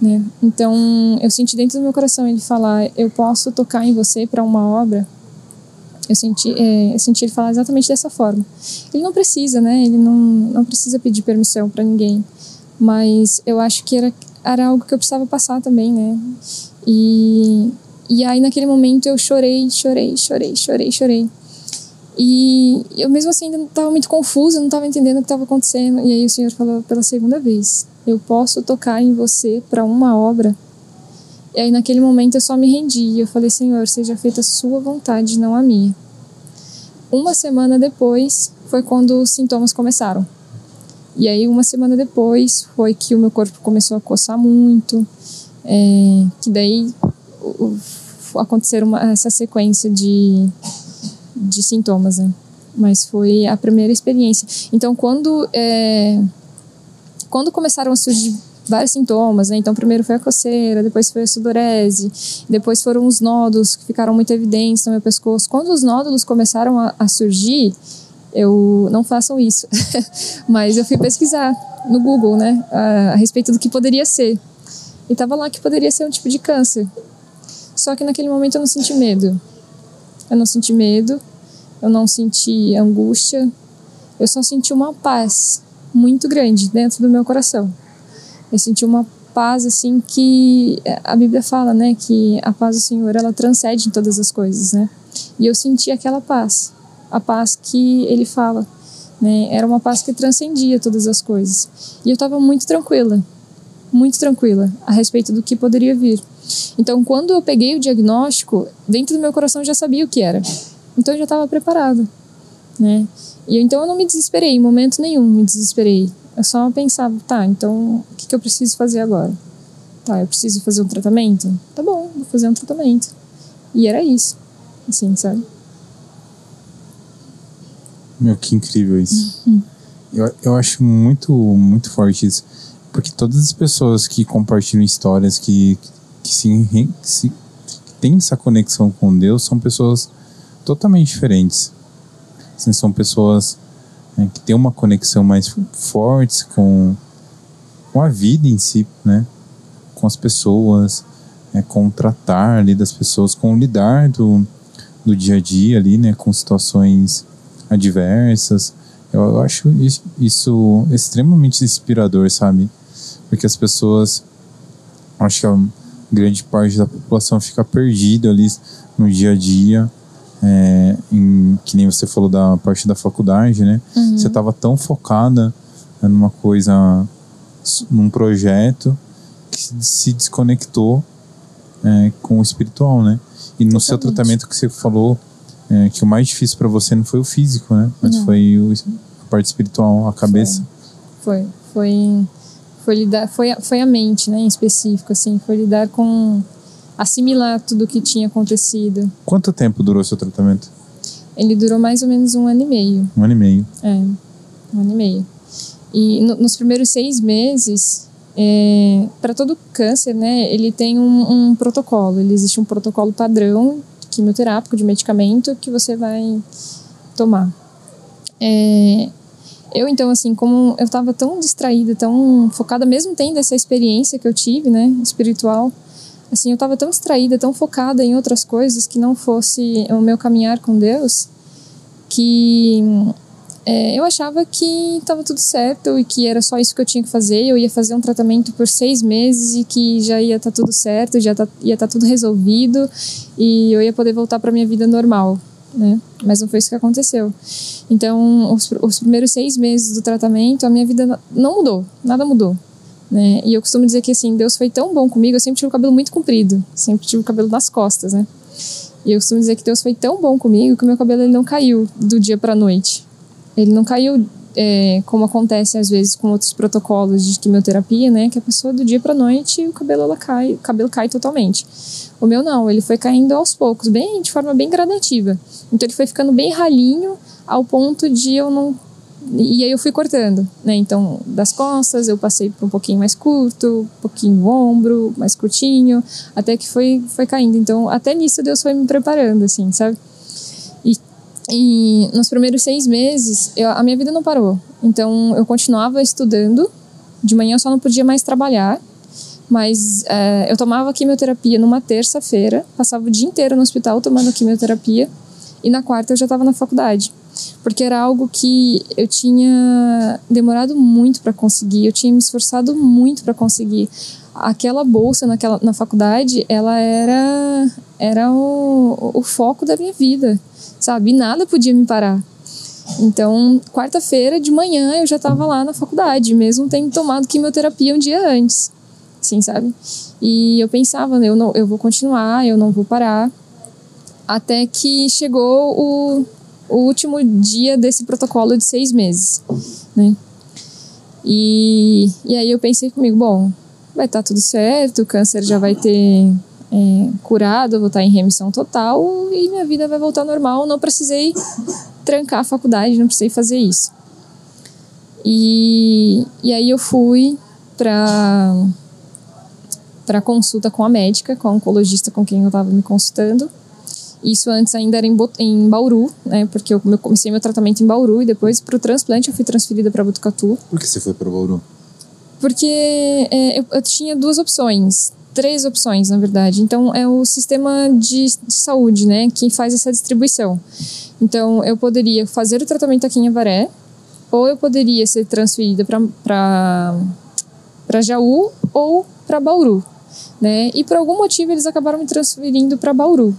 Né? Então, eu senti dentro do meu coração ele falar: Eu posso tocar em você para uma obra eu senti, é, eu senti ele falar exatamente dessa forma. Ele não precisa, né? Ele não, não precisa pedir permissão para ninguém. Mas eu acho que era, era algo que eu precisava passar também, né? E, e aí, naquele momento, eu chorei, chorei, chorei, chorei, chorei. E eu mesmo assim ainda estava muito confusa, não estava entendendo o que estava acontecendo. E aí o Senhor falou pela segunda vez: Eu posso tocar em você para uma obra e aí naquele momento eu só me rendi eu falei: Senhor, seja feita a sua vontade, não a minha. Uma semana depois foi quando os sintomas começaram. E aí uma semana depois foi que o meu corpo começou a coçar muito, é, que daí aconteceram uma, essa sequência de, de sintomas, né? Mas foi a primeira experiência. Então quando é, quando começaram a surgir vários sintomas, né? Então, primeiro foi a coceira, depois foi a sudorese, depois foram os nódulos que ficaram muito evidentes no meu pescoço. Quando os nódulos começaram a, a surgir, eu não façam isso, <laughs> mas eu fui pesquisar no Google, né, a, a respeito do que poderia ser. E tava lá que poderia ser um tipo de câncer. Só que naquele momento eu não senti medo. Eu não senti medo, eu não senti angústia, eu só senti uma paz muito grande dentro do meu coração. Eu senti uma paz assim que a Bíblia fala, né, que a paz do Senhor ela transcende todas as coisas, né? E eu senti aquela paz, a paz que ele fala, né? Era uma paz que transcendia todas as coisas. E eu estava muito tranquila, muito tranquila a respeito do que poderia vir. Então, quando eu peguei o diagnóstico, dentro do meu coração eu já sabia o que era. Então eu já estava preparada, né? E então eu não me desesperei em momento nenhum, me desesperei. Eu só pensava, tá, então o que, que eu preciso fazer agora? Tá, eu preciso fazer um tratamento? Tá bom, vou fazer um tratamento. E era isso, assim, sabe? Meu, que incrível isso. Uhum. Eu, eu acho muito, muito forte isso. Porque todas as pessoas que compartilham histórias que, que, se, que se que têm essa conexão com Deus são pessoas totalmente diferentes. Assim, são pessoas né, que tem uma conexão mais forte com, com a vida em si, né? com as pessoas, né, com o tratar ali das pessoas, com o lidar do, do dia a dia ali, né, com situações adversas. Eu, acho isso extremamente inspirador, sabe? Porque as pessoas, acho que a grande parte da população fica perdida ali no dia a dia é, em, que nem você falou da parte da faculdade, né? Uhum. Você estava tão focada numa coisa, num projeto, que se desconectou é, com o espiritual, né? E no seu tratamento que você falou, é, que o mais difícil para você não foi o físico, né? Mas não. foi o, a parte espiritual, a cabeça. Foi, foi, foi, foi lidar, foi, foi a mente, né? Em específico, assim, foi lidar com assimilar tudo o que tinha acontecido. Quanto tempo durou seu tratamento? Ele durou mais ou menos um ano e meio. Um ano e meio. É, um ano e meio. E no, nos primeiros seis meses, é, para todo câncer, né, ele tem um, um, protocolo. Ele existe um protocolo padrão quimioterápico de medicamento que você vai tomar. É, eu então assim, como eu estava tão distraída, tão focada, mesmo tendo essa experiência que eu tive, né, espiritual, assim, eu estava tão distraída, tão focada em outras coisas que não fosse o meu caminhar com Deus, que é, eu achava que estava tudo certo e que era só isso que eu tinha que fazer. Eu ia fazer um tratamento por seis meses e que já ia estar tá tudo certo, já tá, ia estar tá tudo resolvido e eu ia poder voltar para minha vida normal. Né? Mas não foi isso que aconteceu. Então, os, os primeiros seis meses do tratamento, a minha vida não mudou, nada mudou Né? E eu costumo dizer que assim, Deus foi tão bom comigo, eu sempre tive o cabelo muito comprido, sempre tive o cabelo nas costas, né? E eu costumo dizer que Deus foi tão bom comigo que o meu cabelo ele não caiu do dia para noite. Ele não caiu é, como acontece às vezes com outros protocolos de quimioterapia, né? Que a pessoa do dia para noite o cabelo ela cai, o cabelo cai totalmente. O meu não, ele foi caindo aos poucos, bem de forma bem gradativa. Então ele foi ficando bem ralinho ao ponto de eu não e aí eu fui cortando, né? Então, das costas eu passei para um pouquinho mais curto, um pouquinho ombro, mais curtinho, até que foi, foi caindo. Então, até nisso Deus foi me preparando, assim, sabe? E, e nos primeiros seis meses, eu, a minha vida não parou. Então, eu continuava estudando, de manhã eu só não podia mais trabalhar, mas é, eu tomava quimioterapia numa terça-feira, passava o dia inteiro no hospital tomando quimioterapia, e na quarta eu já estava na faculdade porque era algo que eu tinha demorado muito para conseguir, eu tinha me esforçado muito para conseguir. Aquela bolsa naquela, na faculdade, ela era, era o, o foco da minha vida, sabe? E nada podia me parar. Então, quarta-feira de manhã eu já estava lá na faculdade, mesmo tendo tomado quimioterapia um dia antes, assim, sabe? E eu pensava, eu não, eu vou continuar, eu não vou parar, até que chegou o o último dia desse protocolo de seis meses, né? E, e aí eu pensei comigo, bom, vai estar tá tudo certo, o câncer já vai ter é, curado, eu vou estar tá em remissão total e minha vida vai voltar normal. Não precisei trancar a faculdade, não precisei fazer isso. E, e aí eu fui para para consulta com a médica, com a oncologista com quem eu estava me consultando. Isso antes ainda era em, em Bauru, né? Porque eu comecei meu tratamento em Bauru e depois para o transplante eu fui transferida para Botucatu. Por que você foi para Bauru? Porque é, eu, eu, tinha duas opções, três opções na verdade. Então é o sistema de, de saúde, né? Que faz essa distribuição. Então eu poderia fazer o tratamento aqui em Avaré, ou eu poderia ser transferida para para Jaú ou para Bauru, né? E por algum motivo eles acabaram me transferindo para Bauru.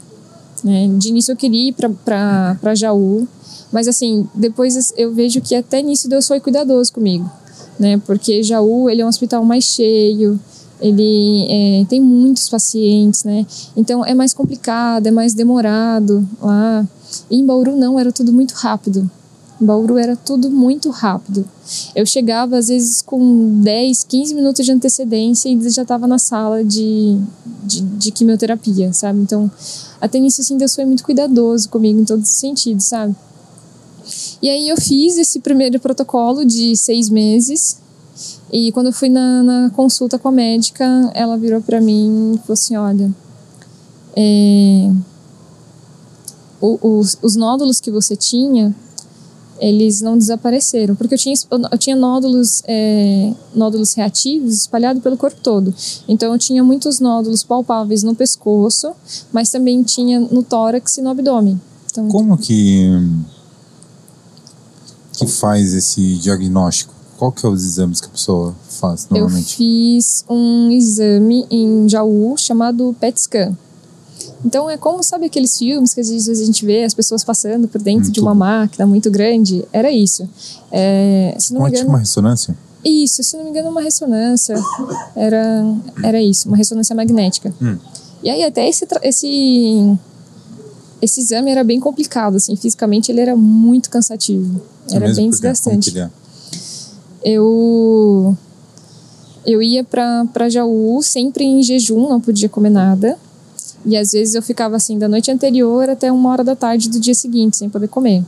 Né? De início eu queria ir para Jaú, mas assim, depois eu vejo que até nisso Deus foi cuidadoso comigo, né? Porque Jaú, ele é um hospital mais cheio, ele é, tem muitos pacientes, né? Então é mais complicado, é mais demorado lá. E em Bauru não, era tudo muito rápido. Bauru era tudo muito rápido. Eu chegava às vezes com 10, 15 minutos de antecedência e já estava na sala de, de, de, quimioterapia, sabe? Então, até nisso, assim, Deus foi muito cuidadoso comigo em todos os sentidos, sabe? E aí eu fiz esse primeiro protocolo de seis meses. E quando eu fui na, na consulta com a médica, ela virou para mim e falou assim: olha. É, os, os nódulos que você tinha eles não desapareceram, porque eu tinha, eu tinha nódulos, é, nódulos reativos espalhados pelo corpo todo. Então eu tinha muitos nódulos palpáveis no pescoço, mas também tinha no tórax e no abdômen. Então, Como que, que faz esse diagnóstico? Qual que é os exames que a pessoa faz normalmente? Eu fiz um exame em Jaú chamado PET scan. Então é como, sabe aqueles filmes que às vezes a gente vê as pessoas passando por dentro muito. de uma máquina muito grande? Era isso. É, se não me engano, uma ressonância? Isso, se não me engano, uma ressonância. Era, era isso, uma ressonância magnética. Hum. E aí até esse, esse, esse exame era bem complicado, assim, fisicamente ele era muito cansativo. É era bem desgastante. É? Eu eu ia para Jaú sempre em jejum, não podia comer nada. E às vezes eu ficava assim da noite anterior até uma hora da tarde do dia seguinte, sem poder comer.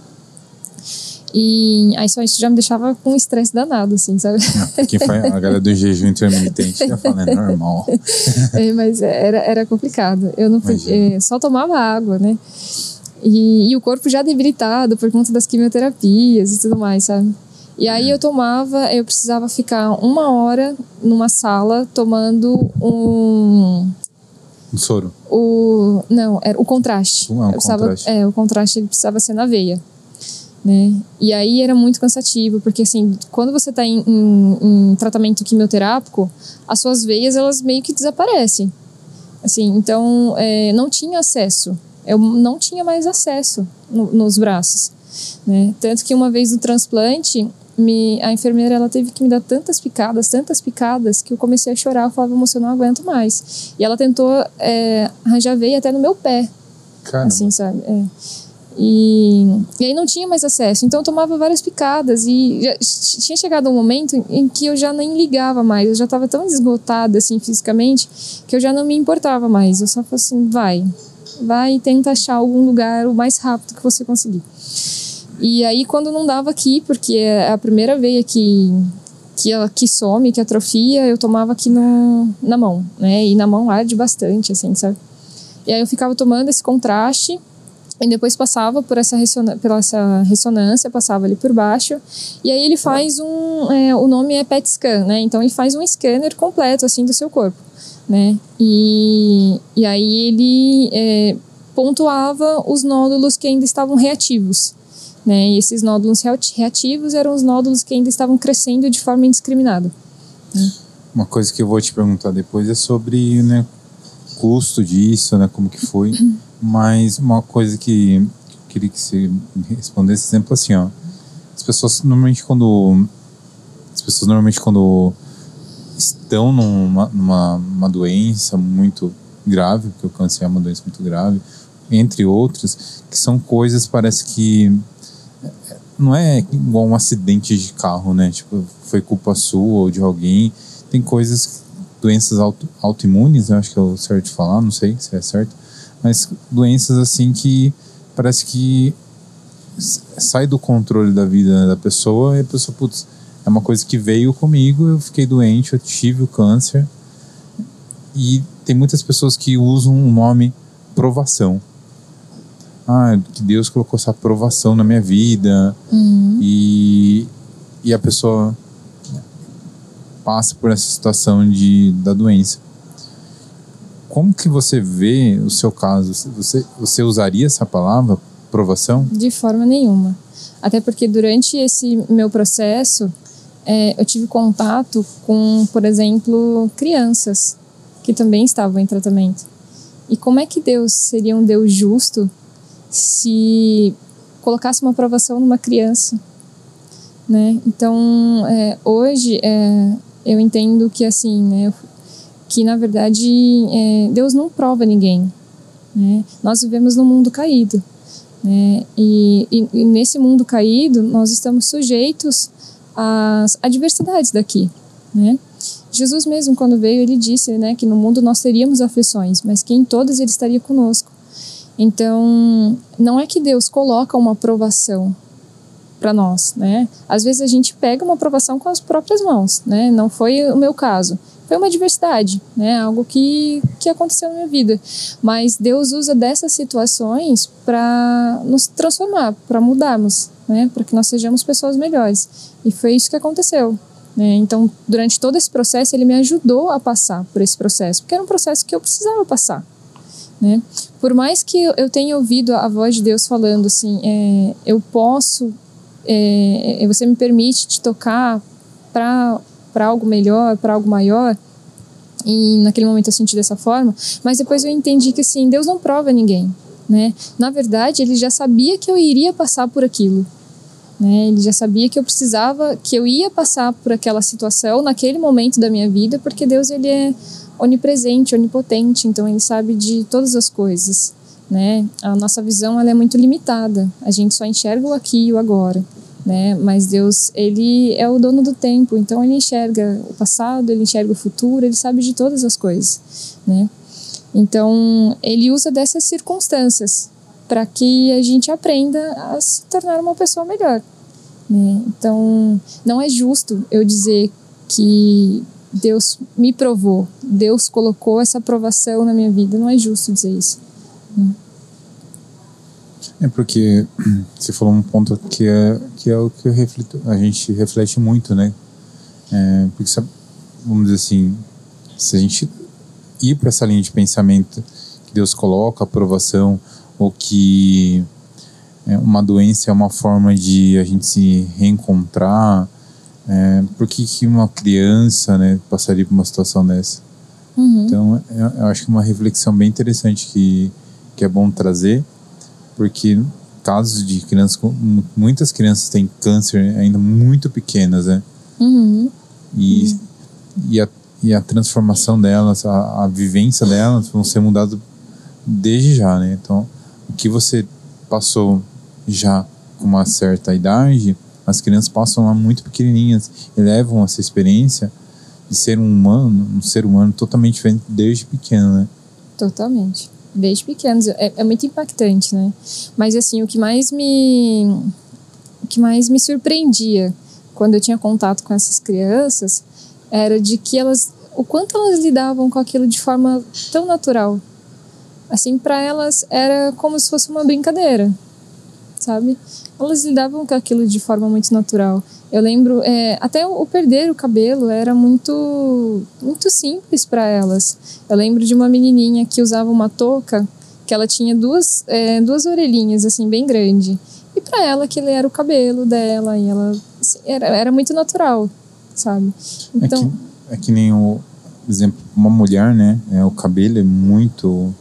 E aí só isso já me deixava com um estresse danado, assim, sabe? Quem faz a galera do jejum intermitente já fala, é normal. <laughs> é, mas era, era complicado. Eu não podia, é, só tomava água, né? E, e, o corpo já debilitado por conta das quimioterapias e tudo mais, sabe? E aí eu tomava, eu precisava ficar uma hora numa sala tomando um um soro? O, não, era o contraste. Não, é, precisava, contraste. é, o contraste ele precisava ser na veia. Né? E aí era muito cansativo, porque assim, quando você está em, em, em, tratamento quimioterápico, as suas veias elas meio que desaparecem. Assim, então é, não tinha acesso. Eu não tinha mais acesso no, nos braços. Né? Tanto que uma vez no transplante, me, a enfermeira ela teve que me dar tantas picadas, tantas picadas, que eu comecei a chorar. Eu falava, moça, eu não aguento mais. E ela tentou é, arranjar veia até no meu pé. Caramba. Assim, sabe? É. E, e aí não tinha mais acesso. Então eu tomava várias picadas. E já, tinha chegado um momento em que eu já nem ligava mais. Eu já estava tão esgotada, assim, fisicamente, que eu já não me importava mais. Eu só falei assim, vai. Vai e tenta achar algum lugar o mais rápido que você conseguir. E aí, quando não dava aqui, porque é a primeira veia que, que, que some, que atrofia, eu tomava aqui no, na mão, né? E na mão arde bastante, assim, sabe? E aí eu ficava tomando esse contraste e depois passava por essa, essa ressonância, passava ali por baixo. E aí ele faz um. É, o nome é PET scan, né? Então ele faz um scanner completo, assim, do seu corpo, né? E, e aí ele é, pontuava os nódulos que ainda estavam reativos. Né? E esses nódulos reativos eram os nódulos que ainda estavam crescendo de forma indiscriminada. Né? Uma coisa que eu vou te perguntar depois é sobre né, custo disso, né, como que foi. Mas uma coisa que eu queria que você respondesse, exemplo assim, ó, as pessoas normalmente quando as pessoas normalmente quando estão numa, numa uma doença muito grave, porque o câncer é uma doença muito grave, entre outras, que são coisas parece que não é igual um acidente de carro, né? Tipo, foi culpa sua ou de alguém. Tem coisas, doenças auto, autoimunes, acho que é o certo de falar, não sei se é certo, mas doenças assim que parece que sai do controle da vida da pessoa e a pessoa, putz, é uma coisa que veio comigo, eu fiquei doente, eu tive o câncer. E tem muitas pessoas que usam o nome provação ah, que Deus colocou essa aprovação na minha vida uhum. e, e a pessoa passa por essa situação de, da doença. Como que você vê o seu caso? Você, você usaria essa palavra, provação? De forma nenhuma. Até porque durante esse meu processo, é, eu tive contato com, por exemplo, crianças que também estavam em tratamento. E como é que Deus seria um Deus justo se colocasse uma aprovação numa criança, né? Então, é, hoje é, eu entendo que assim, né, que na verdade é, Deus não prova ninguém, né? Nós vivemos num mundo caído, né? E, e, e nesse mundo caído nós estamos sujeitos às adversidades daqui, né? Jesus mesmo quando veio ele disse, né, que no mundo nós teríamos aflições, mas que em todas ele estaria conosco. Então, não é que Deus coloca uma aprovação para nós, né? Às vezes a gente pega uma aprovação com as próprias mãos, né? Não foi o meu caso. Foi uma adversidade, né? Algo que, que aconteceu na minha vida. Mas Deus usa dessas situações para nos transformar, para mudarmos, né? Para que nós sejamos pessoas melhores. E foi isso que aconteceu. Né? Então, durante todo esse processo, ele me ajudou a passar por esse processo, porque era um processo que eu precisava passar. Né? Por mais que eu tenha ouvido a voz de Deus falando assim, é, eu posso, é, é você me permite te tocar para algo melhor, para algo maior, e naquele momento eu senti dessa forma, mas depois eu entendi que assim, Deus não prova ninguém, né? Na verdade, ele já sabia que eu iria passar por aquilo. Né? Ele já sabia que eu precisava, que eu ia passar por aquela situação naquele momento da minha vida, porque Deus ele é onipresente, onipotente, então ele sabe de todas as coisas, né? A nossa visão ela é muito limitada. A gente só enxerga o aqui e o agora, né? Mas Deus, ele é o dono do tempo, então ele enxerga o passado, ele enxerga o futuro, ele sabe de todas as coisas, né? Então, ele usa dessas circunstâncias para que a gente aprenda a se tornar uma pessoa melhor. Né? Então, não é justo eu dizer que Deus me provou, Deus colocou essa aprovação na minha vida. Não é justo dizer isso. É porque <clears throat> você falou um ponto que é, que é o que reflito, a gente reflete muito, né? É, porque, vamos dizer assim, se a gente ir para essa linha de pensamento que Deus coloca aprovação, ou que é, uma doença é uma forma de a gente se reencontrar, é, por que, que uma criança né, passaria por uma situação dessa? Uhum. Então, eu, eu, acho que uma reflexão bem interessante que, que é bom trazer, porque casos de crianças com muitas crianças têm câncer ainda muito pequenas, né? Uhum. E, uhum. e, a, e a transformação delas, a, a vivência delas vão ser mudadas desde já, né? Então, o que você passou já com uma certa idade, as crianças passam lá muito pequenininhas e levam essa experiência de ser um humano, um ser humano totalmente diferente desde pequeno, né? Totalmente. Desde pequenos. É, é muito impactante, né? Mas, assim, o que mais me... O que mais me surpreendia quando eu tinha contato com essas crianças era de que elas... O quanto elas lidavam com aquilo de forma tão natural. Assim, para elas era como se fosse uma brincadeira sabe? Elas lidavam com aquilo de forma muito natural. Eu lembro, é, até o perder o cabelo era muito, muito simples para elas. Eu lembro de uma menininha que usava uma touca que ela tinha duas, é, duas orelhinhas assim bem grande. E para ela aquele era o cabelo dela e ela assim, era, era muito natural, sabe? Então é que, é que nem o exemplo uma mulher, né? É, o cabelo é muito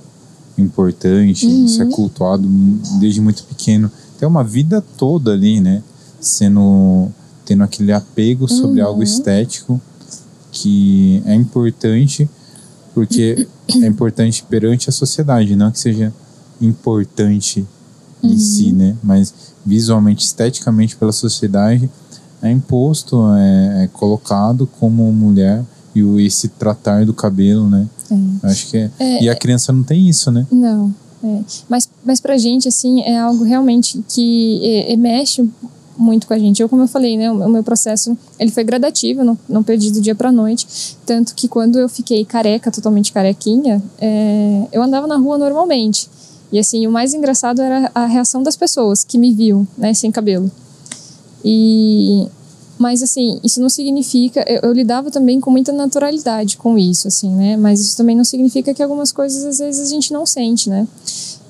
importante, uhum. isso é cultuado desde muito pequeno ter uma vida toda ali, né? Sendo tendo aquele apego sobre uhum. algo estético que é importante porque é importante perante a sociedade, não que seja importante uhum. em si, né? Mas visualmente, esteticamente pela sociedade é imposto, é, é colocado como mulher e o, esse tratar do cabelo, né? É. Acho que é, é, e a criança não tem isso, né? Não. É. Mas, mas pra gente, assim, é algo realmente que é, é, mexe muito com a gente. Eu, como eu falei, né, o meu processo, ele foi gradativo, não, não perdi do dia pra noite. Tanto que quando eu fiquei careca, totalmente carequinha, é, eu andava na rua normalmente. E, assim, o mais engraçado era a reação das pessoas que me viam, né, sem cabelo. E mas, assim, isso não significa. Eu, eu, lidava também com muita naturalidade com isso, assim, né? Mas isso também não significa que algumas coisas às vezes a gente não sente, né?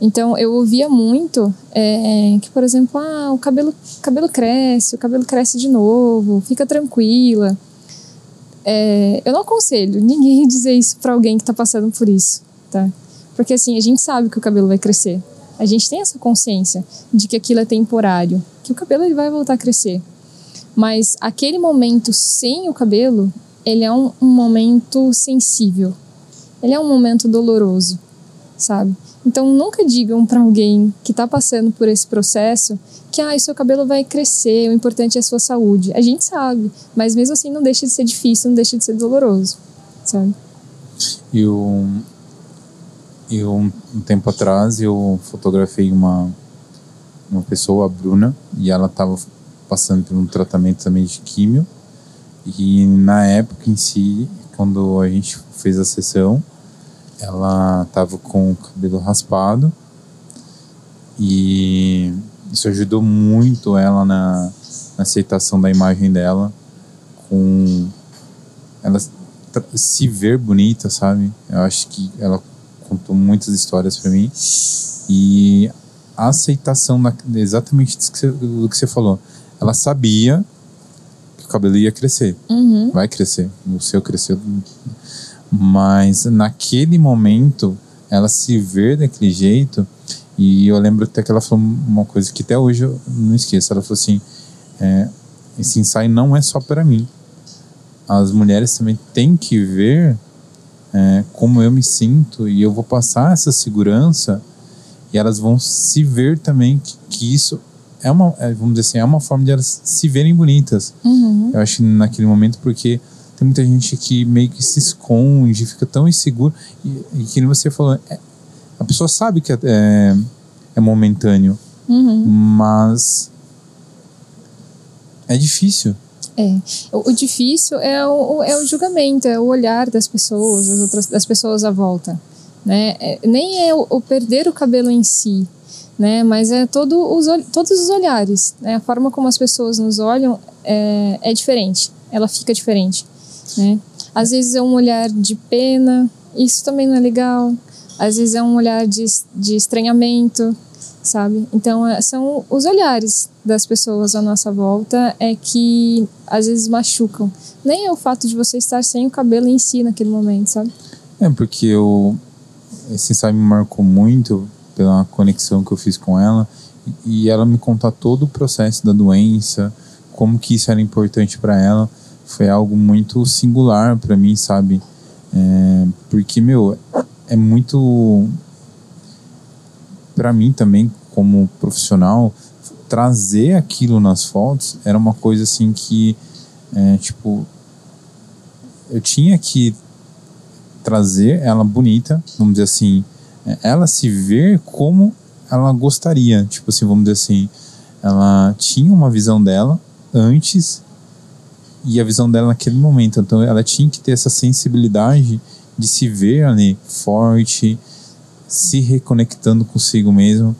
Então, eu ouvia muito é, que, por exemplo, ah, o cabelo, cabelo cresce, o cabelo cresce de novo, fica tranquila. É, eu não aconselho <laughs> ninguém dizer isso para alguém que está passando por isso, tá? Porque, assim, a gente sabe que o cabelo vai crescer. A gente tem essa consciência de que aquilo é temporário, que o cabelo ele vai voltar a crescer. Mas aquele momento sem o cabelo, ele é um, um momento sensível. Ele é um momento doloroso, sabe? Então nunca digam para alguém que está passando por esse processo que ah, seu cabelo vai crescer, o importante é a sua saúde. A gente sabe, mas mesmo assim não deixa de ser difícil, não deixa de ser doloroso, sabe? E um, eu um tempo atrás eu fotografei uma uma pessoa, a Bruna, e ela estava passando por um tratamento também de químio. E na época em si, quando a gente fez a sessão, ela estava com o cabelo raspado e isso ajudou muito ela na, na aceitação da imagem dela, com ela se ver bonita, sabe? Eu acho que ela contou muitas histórias para mim e a aceitação da, exatamente do que, você, do que você falou ela sabia que o cabelo ia crescer. Uhum. Vai crescer. O seu cresceu. Mas naquele momento, ela se ver daquele jeito. E eu lembro até que ela falou uma coisa que até hoje eu não esqueço. Ela falou assim: é, esse ensaio não é só para mim. As mulheres também têm que ver é, como eu me sinto e eu vou passar essa segurança e elas vão se ver também que, que isso é uma, é, vamos dizer assim, é uma forma de elas se verem bonitas. Uhum. Eu acho naquele momento porque tem muita gente que meio que se esconde, fica tão inseguro e, e que você falou, é, a pessoa sabe que é, é, é momentâneo, uhum. mas é difícil. É. O, o, difícil é o, é o julgamento, é o olhar das pessoas, das outras das pessoas à volta, né? É, nem é o, o perder o cabelo em si, né? Mas é todo os, todos os olhares, né? A forma como as pessoas nos olham é, é diferente, ela fica diferente, né? Às vezes é um olhar de pena, isso também não é legal. Às vezes é um olhar de, de estranhamento, sabe? Então é, são os olhares das pessoas à nossa volta é que às vezes machucam. Nem é o fato de você estar sem o cabelo em si naquele momento, sabe? É porque eu esse ensaio me marcou muito pela conexão que eu fiz com ela e ela me contar todo o processo da doença, como que isso era importante para ela, foi algo muito singular para mim, sabe? É, porque, meu, é muito. para mim também, como profissional, trazer aquilo nas fotos era uma coisa assim que, é, tipo, eu tinha que trazer ela bonita, vamos dizer assim, ela se ver como ela gostaria, tipo assim, vamos dizer assim, ela tinha uma visão dela antes e a visão dela naquele momento, então ela tinha que ter essa sensibilidade de se ver ali forte, se reconectando consigo mesmo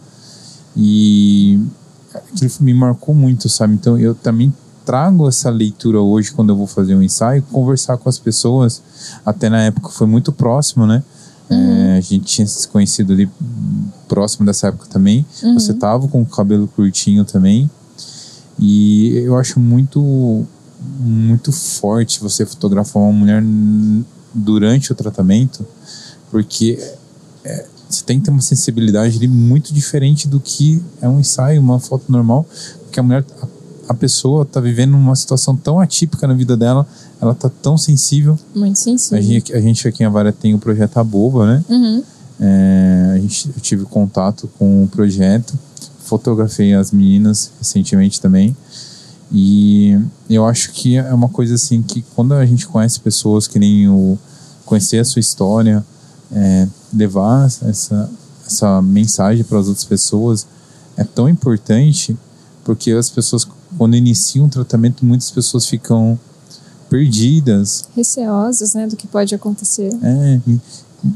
e aquilo me marcou muito, sabe? Então eu também trago essa leitura hoje quando eu vou fazer um ensaio, conversar com as pessoas, até na época foi muito próximo, né? Uhum. É, a gente tinha se conhecido ali próximo dessa época também. Uhum. Você tava com o cabelo curtinho também. E eu acho muito muito forte você fotografar uma mulher durante o tratamento, porque é, você tem que ter uma sensibilidade ali muito diferente do que é um ensaio, uma foto normal, porque a mulher, a, a pessoa está vivendo uma situação tão atípica na vida dela, ela tá tão sensível. Muito sensível. A gente, a gente aqui em Avara tem o projeto A Boba, né? Uhum. É, a gente, eu tive contato com o projeto, fotografei as meninas recentemente também. E eu acho que é uma coisa assim que quando a gente conhece pessoas que nem o conhecer a sua história, é, levar essa, essa mensagem para as outras pessoas é tão importante porque as pessoas quando iniciam um tratamento muitas pessoas ficam perdidas receosas né do que pode acontecer é e,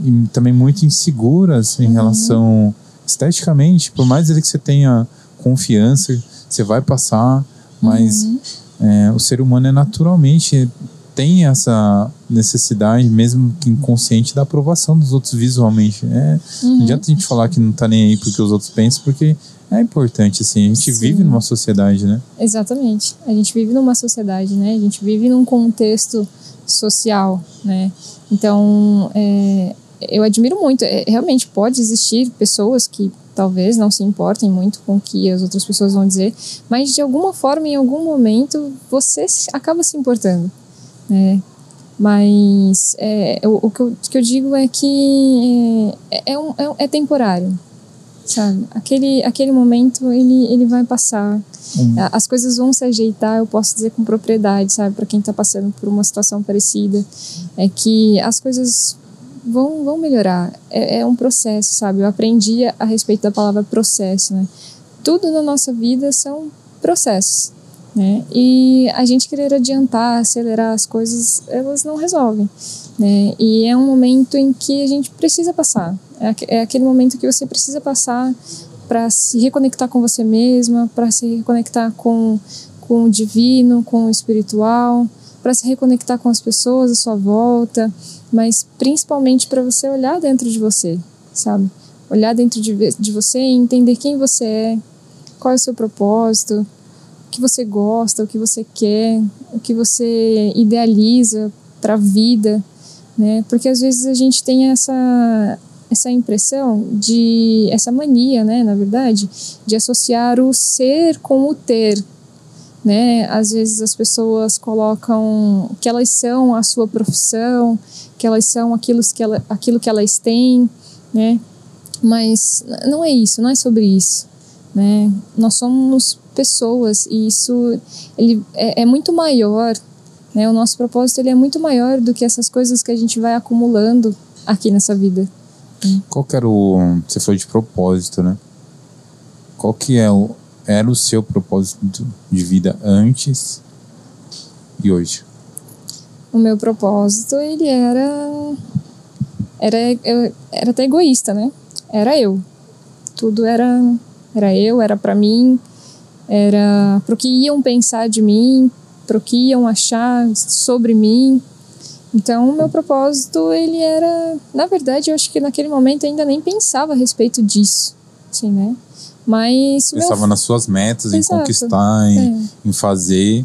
e também muito inseguras em uhum. relação esteticamente por mais que você tenha confiança você vai passar mas uhum. é, o ser humano é naturalmente tem essa necessidade, mesmo que inconsciente, da aprovação dos outros visualmente. É, uhum. Não adianta a gente falar que não tá nem aí porque os outros pensam, porque é importante, assim. A gente Sim. vive numa sociedade, né? Exatamente. A gente vive numa sociedade, né? A gente vive num contexto social, né? Então, é, eu admiro muito. É, realmente pode existir pessoas que talvez não se importem muito com o que as outras pessoas vão dizer, mas de alguma forma, em algum momento, você acaba se importando, né? Mas é, o, o, que eu, que eu digo é que é, é, um, é, é, temporário, sabe? Aquele, aquele momento ele, ele vai passar, uhum. as coisas vão se ajeitar, eu posso dizer com propriedade, sabe? Para quem está passando por uma situação parecida, é que as coisas vão, vão melhorar. É, é um processo, sabe? Eu aprendi a, respeito da palavra processo, né? Tudo na nossa vida são processos, né? E a gente querer adiantar, acelerar as coisas, elas não resolvem, né? E é um momento em que a gente precisa passar. É, é aquele momento que você precisa passar para se reconectar com você mesma, para se reconectar com, com o divino, com o espiritual, para se reconectar com as pessoas à sua volta, mas principalmente para você olhar dentro de você, sabe? Olhar dentro de, de você e entender quem você é, qual é o seu propósito, que você gosta, o que você quer, o que você idealiza para a vida, né? Porque às vezes a gente tem essa essa impressão de essa mania, né, na verdade, de associar o ser com o ter, né? Às vezes as pessoas colocam que elas são a sua profissão, que elas são aquilo que, ela, aquilo que elas têm, né? Mas não é isso, não é sobre isso, né? Nós somos pessoas e isso ele é, é muito maior, né? O nosso propósito ele é muito maior do que essas coisas que a gente vai acumulando aqui nessa vida. Qual que era o... Você falou de propósito, né? Qual que é o, era o seu propósito de vida antes e hoje? O meu propósito, ele era era era até egoísta, né? Era eu. Tudo era era eu, era para mim, era pro que iam pensar de mim, pro que iam achar sobre mim. Então, o meu propósito, ele era, na verdade, eu acho que naquele momento ainda nem pensava a respeito disso, assim, né? Mas. Pensava meu... nas suas metas, Exato. em conquistar, em, é. em fazer.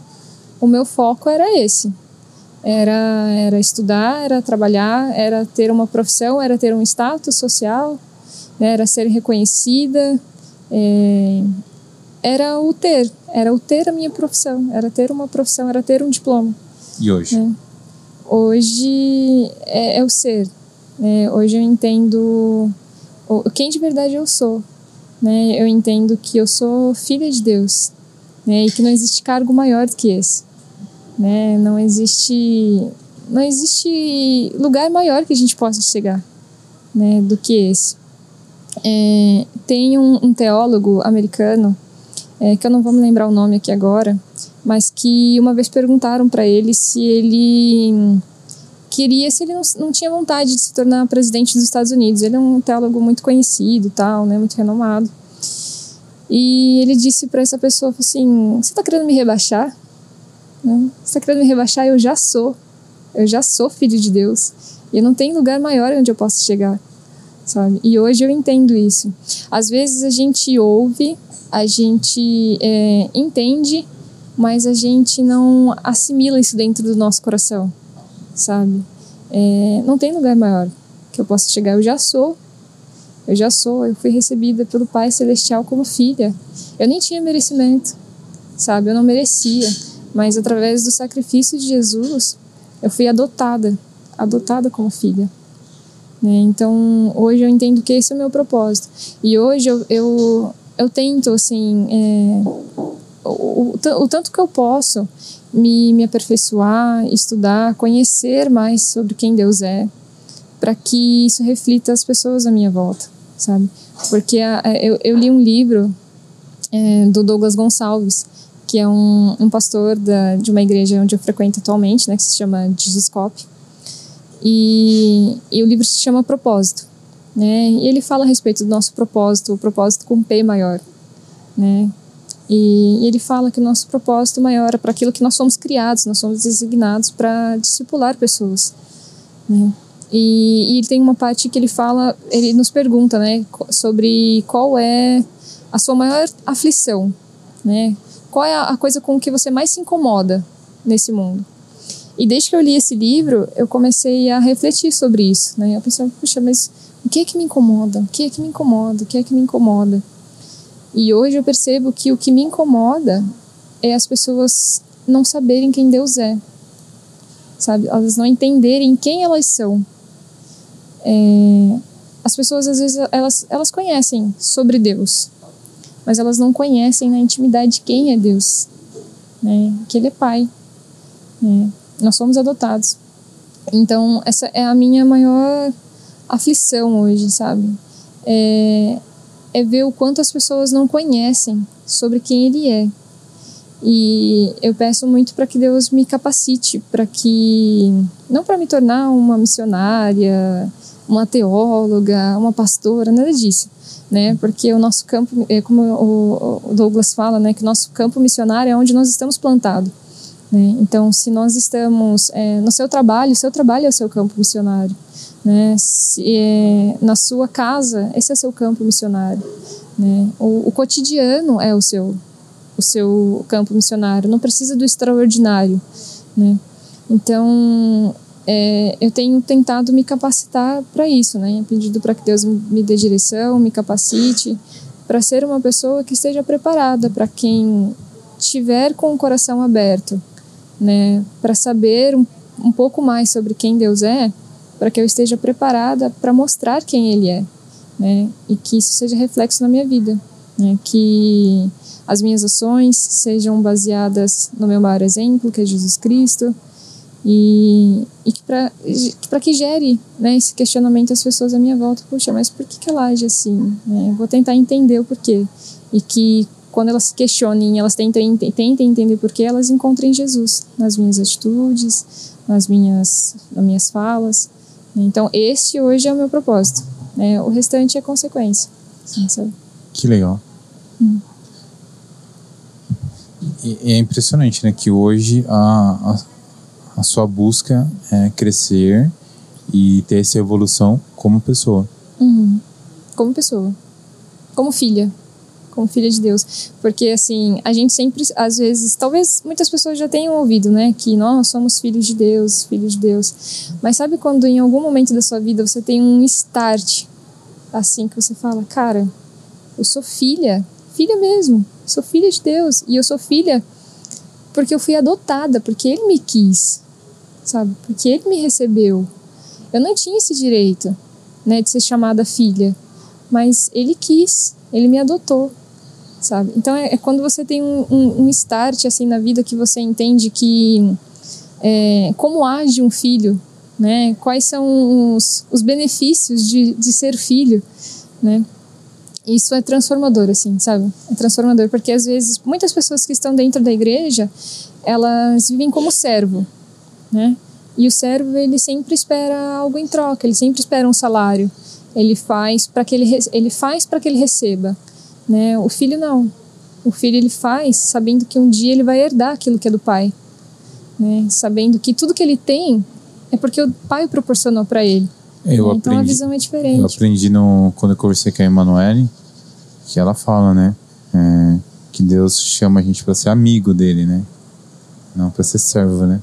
O meu foco era esse. Era, era estudar, era trabalhar, era ter uma profissão, era ter um status social, né? era ser reconhecida, é, era o ter, era o ter a minha profissão, era ter uma profissão, era ter um diploma. E hoje? Né? Hoje é, é, o ser. Né? Hoje eu entendo quem de verdade eu sou. Né? Eu entendo que eu sou filha de Deus né? e que não existe cargo maior do que esse. Né? Não existe não existe lugar maior que a gente possa chegar né, do que esse. É, tem um, um, teólogo americano, é, que eu não vou me lembrar o nome aqui agora, mas que uma vez perguntaram para ele se ele queria, se ele não, não, tinha vontade de se tornar presidente dos Estados Unidos. Ele é um teólogo muito conhecido, tal, né, muito renomado. E ele disse para essa pessoa assim: Você está querendo me rebaixar? Né? Você está querendo me rebaixar? Eu já sou. Eu já sou filho de Deus. E não tem lugar maior onde eu possa chegar sabe? E hoje eu entendo isso. Às vezes a gente ouve, a gente é, entende, mas a gente não assimila isso dentro do nosso coração, sabe? É, não tem lugar maior que eu possa chegar. Eu já sou. Eu já sou. Eu fui recebida pelo Pai Celestial como filha. Eu nem tinha merecimento, sabe? Eu não merecia. Mas através do sacrifício de Jesus, eu fui adotada adotada como filha. Né? Então, hoje eu entendo que esse é o meu propósito. E hoje eu, eu, eu tento, assim, é, o, o, o, tanto que eu posso me, me aperfeiçoar, estudar, conhecer mais sobre quem Deus é, para que isso reflita as pessoas à minha volta, sabe? Porque a, eu, eu li um livro é, do Douglas Gonçalves, que é um, um pastor da, de uma igreja onde eu frequento atualmente, né, que se chama Jesus Cop. E, e o livro se chama Propósito. Né? E ele fala a respeito do nosso propósito, o propósito com P maior. Né? E, ele fala que o nosso propósito maior é para aquilo que nós somos criados, nós somos designados para discipular pessoas. Né? E, e tem uma parte que ele fala, ele nos pergunta né, sobre qual é a sua maior aflição, né? qual é a coisa com que você mais se incomoda nesse mundo. E desde que eu li esse livro, eu comecei a refletir sobre isso, né? Eu pensei, puxa, mas o que é que me incomoda? O que é que me incomoda? O que é que me incomoda? E hoje eu percebo que o que me incomoda é as pessoas não saberem quem Deus é, sabe? Elas não entenderem quem elas são. É... As pessoas às vezes elas elas conhecem sobre Deus, mas elas não conhecem na intimidade quem é Deus, né? Que Ele é Pai, né? Nós somos adotados. Então, essa é a minha maior aflição hoje, sabe? É, é ver o quanto as pessoas não conhecem sobre quem Ele é. E eu peço muito para que Deus me capacite, para que. Não para me tornar uma missionária, uma teóloga, uma pastora, nada disso. Né? Porque o nosso campo, é como o Douglas fala, né? que o nosso campo missionário é onde nós estamos plantados. Né? Então, se nós estamos é, no seu trabalho, seu trabalho é o seu campo missionário. Né? Se, é, na sua casa, esse é seu campo missionário. Né? O, o, cotidiano é o seu, o seu campo missionário, não precisa do extraordinário. Né? Então, é, eu tenho tentado me capacitar para isso, né? pedido para que Deus me dê direção, me capacite, para ser uma pessoa que esteja preparada para quem estiver com o coração aberto né, para saber um, um pouco mais sobre quem Deus é, para que eu esteja preparada para mostrar quem Ele é, né, e que isso seja reflexo na minha vida, né, que as minhas ações sejam baseadas no meu maior exemplo, que é Jesus Cristo, e, e para que gere né, esse questionamento às pessoas à minha volta, puxa, mas por que, que ela age assim? Né? Vou tentar entender o porquê. E que quando elas se questionem, elas tentem, tentem entender por que elas encontrem Jesus nas minhas atitudes, nas minhas, nas minhas falas. Então, esse hoje é o meu propósito. Né? O restante é consequência. Assim, que legal. Hum. E é impressionante, né? Que hoje a, a, a sua busca é crescer e ter essa evolução como pessoa. Uhum. Como pessoa. Como filha como filha de Deus. Porque, assim, a gente sempre, às vezes, talvez muitas pessoas já tenham ouvido, né? Que nós somos filhos de Deus, filhos de Deus. Mas sabe quando em algum momento da sua vida você tem um start, assim, que você fala, cara, Eu sou filha, filha mesmo. Sou filha de Deus. E eu sou filha porque eu fui adotada, porque Ele me quis, sabe? Porque Ele me recebeu. Eu não tinha esse direito, né, de ser chamada filha, mas Ele quis, Ele me adotou, sabe? Então é, é quando você tem um, um, um, start assim na vida que você entende que é, como age um filho, né? Quais são os, os benefícios de, de ser filho, né? Isso é transformador, assim, sabe? É transformador, porque às vezes muitas pessoas que estão dentro da igreja, elas vivem como servo, né? E o servo, ele sempre espera algo em troca, ele sempre espera um salário. Ele faz para que ele, ele faz para que ele receba, né? O filho não. O filho ele faz sabendo que um dia ele vai herdar aquilo que é do pai, né? Sabendo que tudo que ele tem é porque o pai proporcionou para ele. Eu né? então aprendi, a visão é diferente. Eu aprendi no, quando eu conversei com a Emanuele, que ela fala, né? É, que Deus chama a gente para ser amigo dele, né? Não para ser servo, né?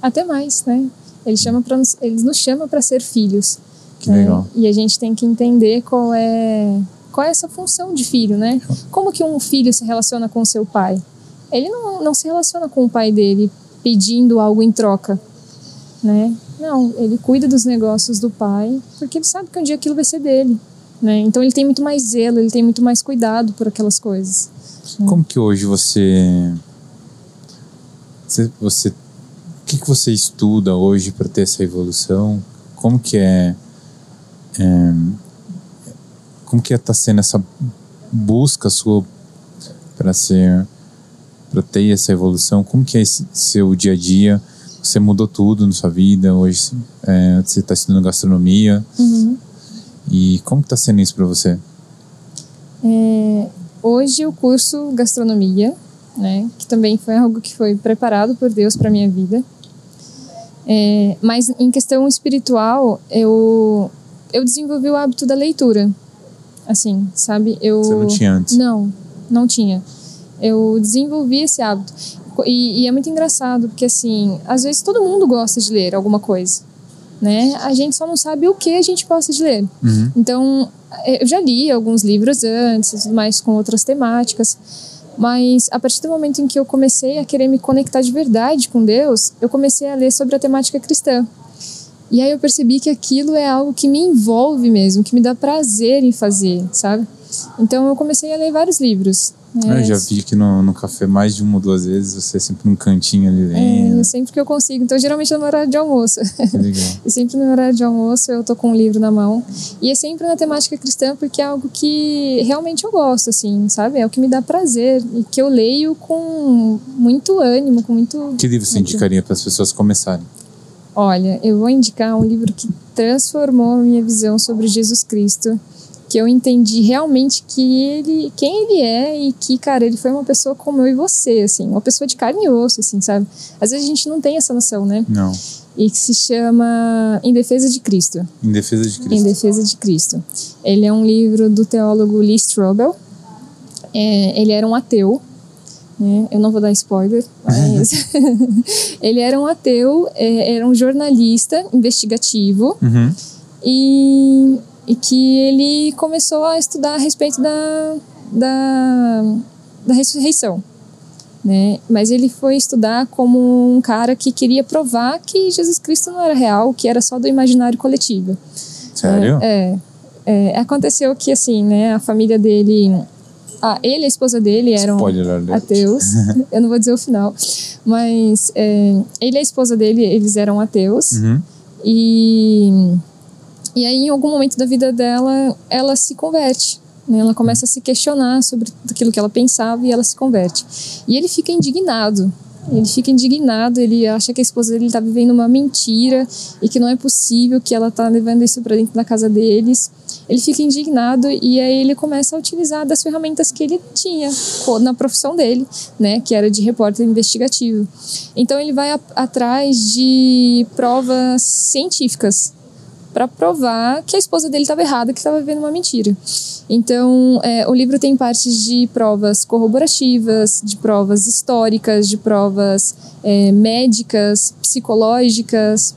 Até mais, né? Ele, chama pra nos, ele nos chama para ser filhos. Que né? legal. E a gente tem que entender qual é qual é essa função de filho, né? Como que um filho se relaciona com seu pai? Ele não, não se relaciona com o pai dele pedindo algo em troca, né? Não, ele cuida dos negócios do pai porque ele sabe que um dia aquilo vai ser dele, né? Então ele tem muito mais zelo, ele tem muito mais cuidado por aquelas coisas. Né? Como que hoje você você, o que que você estuda hoje para ter essa evolução? Como que é, é como que está sendo essa busca sua para ser para ter essa evolução? Como que é esse seu dia a dia? Você mudou tudo na sua vida, hoje é, você está estudando gastronomia. Uhum. E como está sendo isso para você? É, hoje o curso gastronomia, né, que também foi algo que foi preparado por Deus para minha vida. É, mas em questão espiritual, eu eu desenvolvi o hábito da leitura. Assim, sabe? Eu Você não tinha antes? Não, não tinha. Eu desenvolvi esse hábito. E, e, é muito engraçado, porque assim, às vezes todo mundo gosta de ler alguma coisa, né? A gente só não sabe o que a gente gosta de ler. Uhum. Então, é, eu já li alguns livros antes, tudo mais com outras temáticas, mas a partir do momento em que eu comecei a querer me conectar de verdade com Deus, eu comecei a ler sobre a temática cristã. E aí eu percebi que aquilo é algo que me envolve mesmo, que me dá prazer em fazer, sabe? Então eu comecei a ler vários livros. É, eu já vi que no, no café mais de uma ou duas vezes você é sempre num cantinho ali lendo. É, sempre que eu consigo. Então, geralmente é no horário de almoço. Legal. <laughs> e sempre no horário de almoço eu tô com um livro na mão. E é sempre na temática cristã porque é algo que realmente eu gosto, assim, sabe? É o que me dá prazer e que eu leio com muito ânimo, com muito. Que livro você muito... indicaria para as pessoas começarem? Olha, eu vou indicar um livro que transformou a minha visão sobre Jesus Cristo que eu entendi realmente que ele, quem ele é e que, cara, ele foi uma pessoa como eu e você, assim, uma pessoa de carne e osso, assim, sabe? Às vezes a gente não tem essa noção, né? Não. E que se chama Em Defesa de Cristo. Em Defesa de Cristo. Em Defesa de Cristo. Ele é um livro do teólogo Lee Strobel. É, ele era um ateu, né? Eu não vou dar spoiler, mas <laughs> <laughs> ele era um ateu, é, era um jornalista investigativo uhum. e e que ele começou a estudar a respeito da, da, da ressurreição. Né? Mas ele foi estudar como um cara que queria provar que Jesus Cristo não era real, que era só do imaginário coletivo. Sério? É, é, é aconteceu que assim, né, a família dele, ah, ele e a esposa dele eram Spoiler ateus. <laughs> Eu não vou dizer o final, mas é, ele e a esposa dele eles eram ateus uhum. e e aí, em algum momento da vida dela, ela se converte. Né? Ela começa a se questionar sobre aquilo que ela pensava e ela se converte. E ele fica indignado. Ele fica indignado, ele acha que a esposa dele está vivendo uma mentira e que não é possível que ela está levando isso para dentro da casa deles. Ele fica indignado e aí ele começa a utilizar das ferramentas que ele tinha na profissão dele, né, que era de repórter investigativo. Então ele vai a, atrás de provas científicas para provar que a esposa dele estava errada, que estava vivendo uma mentira. Então, é, o livro tem partes de provas corroborativas, de provas históricas, de provas é, médicas, psicológicas,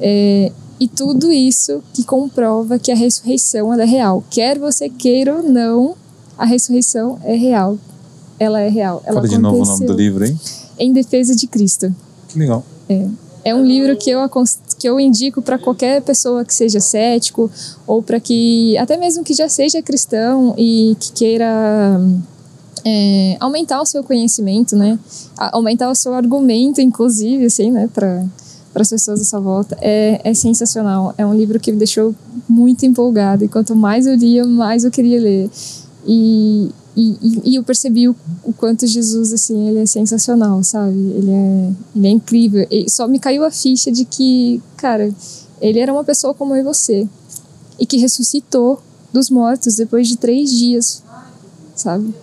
é, e tudo isso que comprova que a ressurreição é real. Quer você queira ou não, A ressurreição é real. Ela é real. Ela Fala de novo o nome do livro aí. Em Defesa de Cristo. Que legal. É. É um livro que eu, que eu indico para qualquer pessoa que seja cético ou para que, até mesmo que já seja cristão e que queira é, aumentar o seu conhecimento, né? Aumentar o seu argumento, inclusive, assim, né? Para para as pessoas à sua volta é, é sensacional. É um livro que me deixou muito empolgada e quanto mais eu lia, mais eu queria ler. E, e, e, eu percebi o, o, quanto Jesus, assim, ele é sensacional, sabe? Ele é, ele é incrível. E só me caiu a ficha de que, cara, ele era uma pessoa como eu e você. E que ressuscitou dos mortos depois de três dias, sabe?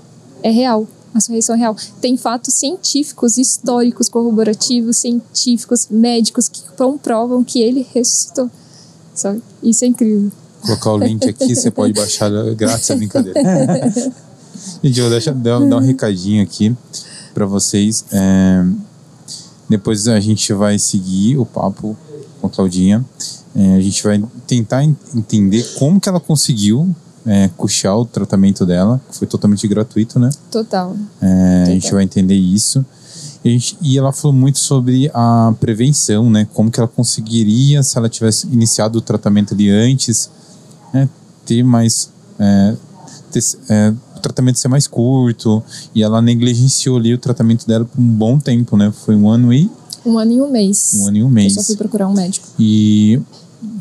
É real. A ressurreição é real. Tem fatos científicos, históricos, corroborativos, científicos, médicos que comprovam que ele ressuscitou. Sabe? Isso é incrível. Vou colocar o link aqui, você pode baixar grátis a brincadeira. <laughs> Gente, eu vou deixar, dar, dar um recadinho aqui para vocês. É, depois a gente vai seguir o papo com a Claudinha. É, a gente vai tentar entender como que ela conseguiu é, custear o tratamento dela, que foi totalmente gratuito, né? Total. É, Total. A gente vai entender isso. E, gente, e, ela falou muito sobre a prevenção, né? Como que ela conseguiria, se ela tivesse iniciado o tratamento ali antes, né? ter mais... É, ter, é, tratamento ser mais curto e ela negligenciou ali o tratamento dela por um bom tempo, né? Foi um ano e um ano e um mês. Um ano e um mês. Eu só fui procurar um médico. E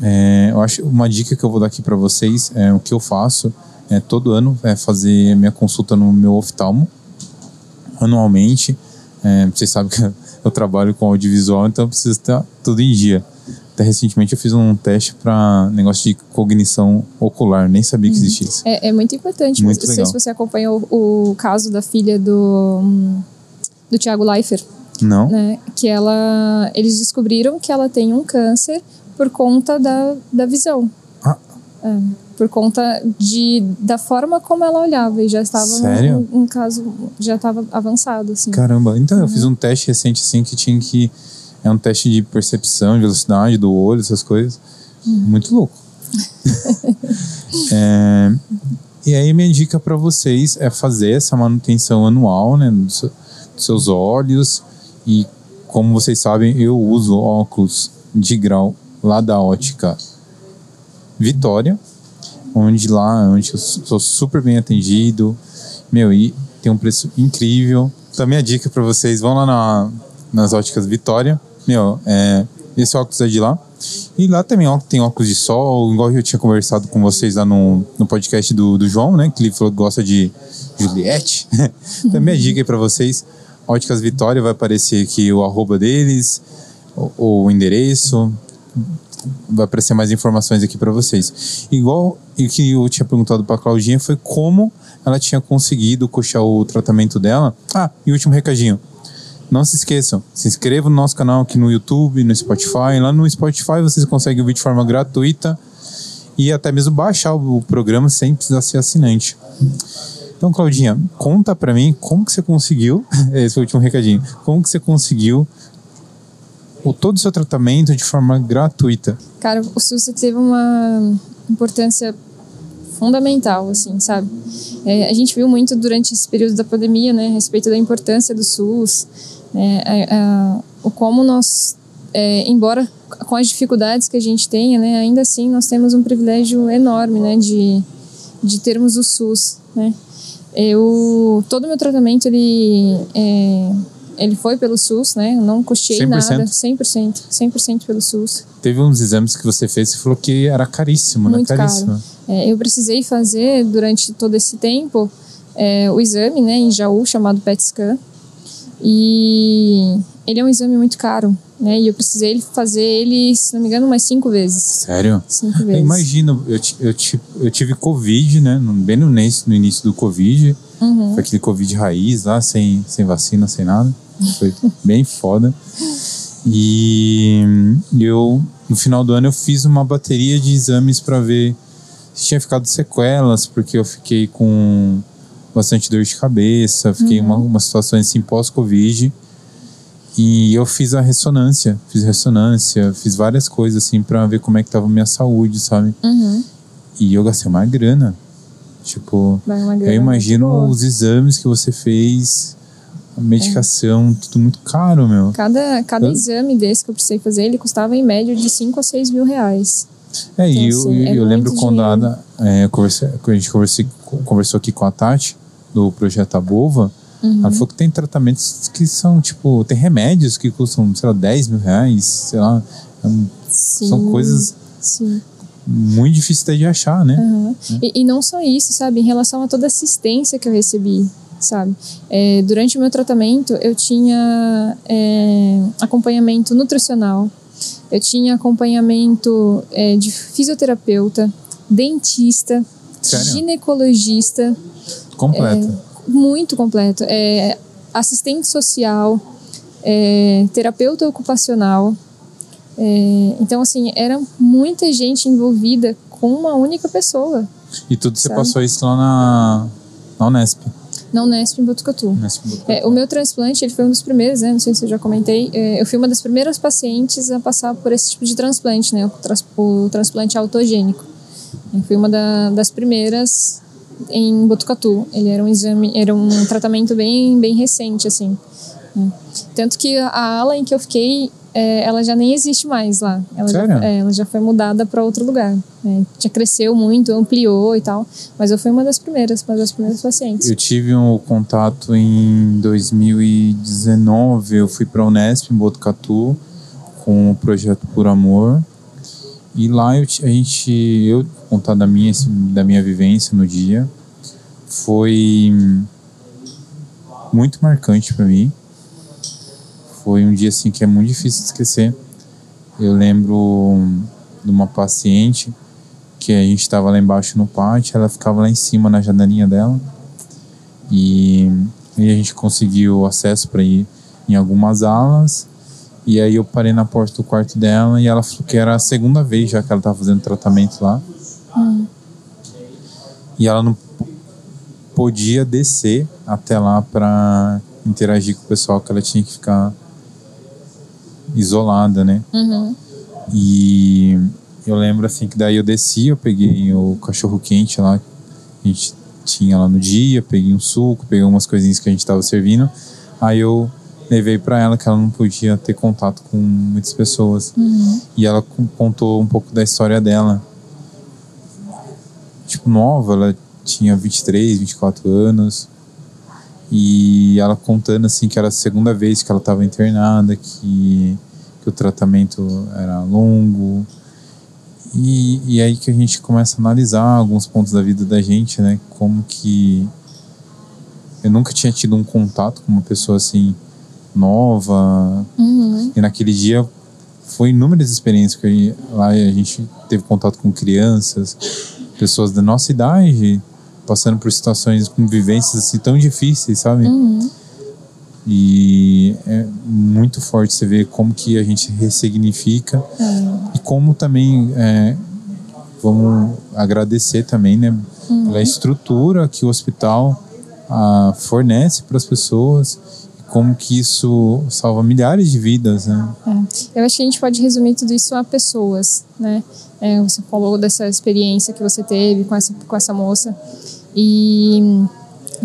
é, eu acho uma dica que eu vou dar aqui para vocês é o que eu faço é, todo ano é fazer minha consulta no meu oftalmo anualmente. É, vocês sabem que <laughs> eu trabalho com audiovisual, então eu preciso estar tudo em dia. Até recentemente eu fiz um teste para negócio de cognição ocular, nem sabia que uhum. existia isso. É, é muito importante. Muito não sei se você acompanhou o, caso da filha do, do Tiago Leifert. Não. Né? Que ela. Eles descobriram que ela tem um câncer por conta da, da visão. Ah. É, por conta de, da forma como ela olhava e já estava Sério? Um, um caso já estava avançado assim. Caramba, então uhum. eu fiz um teste recente assim que tinha que é um teste de percepção, de velocidade do olho, essas coisas. Uhum. Muito louco. <laughs> é, e aí minha dica para vocês é fazer essa manutenção anual, né, dos, seus olhos e como vocês sabem, eu uso óculos de grau lá da ótica Vitória, onde lá, onde eu sou super bem atendido, meu, e tem um preço incrível. Então, minha dica para vocês, vão lá na, nas óticas Vitória, meu, é, esse óculos é de lá. E lá também ó, tem óculos de sol, igual eu tinha conversado com vocês lá no, no podcast do, do João, né? Que ele falou que gosta de Juliette. <laughs> então, minha dica aí pra vocês: Óticas Vitória, vai aparecer aqui o arroba deles, o, o endereço, vai aparecer mais informações aqui para vocês. Igual o que eu tinha perguntado para Claudinha foi como ela tinha conseguido coxar o tratamento dela. Ah, e último recadinho. Não se esqueçam, se inscrevam no nosso canal aqui no YouTube, no Spotify. Lá no Spotify vocês conseguem ouvir de forma gratuita e até mesmo baixar o programa sem precisar ser assinante. Então, Claudinha, conta para mim como que você conseguiu, <laughs> esse o último recadinho, como que você conseguiu o todo o seu tratamento de forma gratuita? Cara, o SUS teve uma importância fundamental, assim, sabe? É, a gente viu muito durante esse período da pandemia, né, a respeito da importância do SUS, né, a, a, o como nós, é, embora com as dificuldades que a gente tenha, né, ainda assim nós temos um privilégio enorme, né, de, de termos o SUS, né? Eu, todo o meu tratamento, ele... É, ele foi pelo SUS, né? Eu não custei 100%? nada. 100%. 100% pelo SUS. Teve uns exames que você fez e falou que era caríssimo, Muito né? Caríssimo. Caro. É, eu precisei fazer, durante todo esse tempo, é, o exame, né? Em Jaú, chamado PET scan. E ele é um exame muito caro, né? E eu precisei fazer ele, se não me engano, umas cinco vezes. Sério? Cinco vezes. Eu imagino, eu, eu, eu tive Covid, né? Bem no início, no início do Covid. Uhum. Foi aquele Covid raiz lá, sem, sem vacina, sem nada. Foi <laughs> bem foda. E eu, no final do ano, eu fiz uma bateria de exames para ver se tinha ficado sequelas, porque eu fiquei com bastante dor de cabeça, fiquei uhum. uma, uma situação assim pós-Covid. E eu fiz a ressonância, fiz ressonância, fiz várias coisas assim para ver como é que tava a minha saúde, sabe? Uhum. E eu gastei uma grana. Tipo, uma eu grana imagino muito boa. os exames que você fez, a medicação, tudo muito caro, meu. Cada, cada Eu- exame desse que eu precisei fazer, ele custava em média de 5 a 6 mil reais. É, e eu, Então, assim, é eu lembro quando a. Ada, é, eu a gente conversou aqui com a Tati, do projeto Abova, Uhum. ela falou que tem tratamentos que são, tipo, tem remédios que custam, sei lá, 10 mil reais, sei lá. é Sim, São coisas Sim. muito difíceis até de achar, né? Aham. E, e não só isso, sabe? Em relação a toda a assistência que eu recebi, sabe? É, durante o meu tratamento, eu tinha é, acompanhamento nutricional, eu tinha acompanhamento é, de fisioterapeuta, dentista, Sério? ginecologista, Completa. muito completo. É, assistente social, é, terapeuta ocupacional. É, então, assim, era muita gente envolvida com uma única pessoa. E tudo você sabe? passou isso lá na, na Unesp. Na Unesp em Botucatu. Unesp Botucatu. É, o meu transplante, ele foi um dos primeiros, né? Não sei se eu já comentei. É, eu fui uma das primeiras pacientes a passar por esse tipo de transplante, né? O, trans- o transplante autogênico. Eu fui uma da- das primeiras em Botucatu. Ele era um exame, era um tratamento bem, bem recente, assim. né? Tanto que a ala em que eu fiquei, é, ela já nem existe mais lá. Ela, já, Sério? é, ela já foi mudada para outro lugar. né? Já cresceu muito, ampliou e tal. Mas eu fui uma das primeiras, uma das primeiras pacientes. Eu tive um contato em 2019. Eu fui para a Unesp em Botucatu com o projeto Por Amor. E lá eu, a gente, eu contar da minha, da minha vivência no dia, foi muito marcante para mim. Foi um dia assim que é muito difícil de esquecer. Eu lembro de uma paciente que a gente estava lá embaixo no pátio, ela ficava lá em cima na janelinha dela e, e a gente conseguiu acesso para ir em algumas alas e aí eu parei na porta do quarto dela e ela falou que era a segunda vez já que ela estava fazendo tratamento lá e ela não podia descer até lá para interagir com o pessoal que ela tinha que ficar isolada, né? Uhum. E eu lembro assim que daí eu desci, eu peguei o cachorro quente lá que a gente tinha lá no dia, peguei um suco, peguei umas coisinhas que a gente estava servindo. Aí eu levei para ela que ela não podia ter contato com muitas pessoas. E ela con- contou um pouco da história dela. Tipo, nova, ela tinha 23, 24 anos. E ela contando assim que era a segunda vez que ela estava internada, que, que o tratamento era longo. E, e aí que a gente começa a analisar alguns pontos da vida da gente, né? Como que eu nunca tinha tido um contato com uma pessoa assim nova. Uhum. E naquele dia foi inúmeras experiências que a gente- lá a gente teve contato com crianças, pessoas da nossa idade, passando por situações com vivências assim tão difíceis, sabe? Uhum. E é muito forte você ver como que a gente ressignifica e como também é, vamos agradecer também, né, pela estrutura que o hospital ah, fornece para as pessoas, como que isso salva milhares de vidas, né? É. Eu acho que a gente pode resumir tudo isso a pessoas, né? É, você falou dessa experiência que você teve com essa, com essa moça. E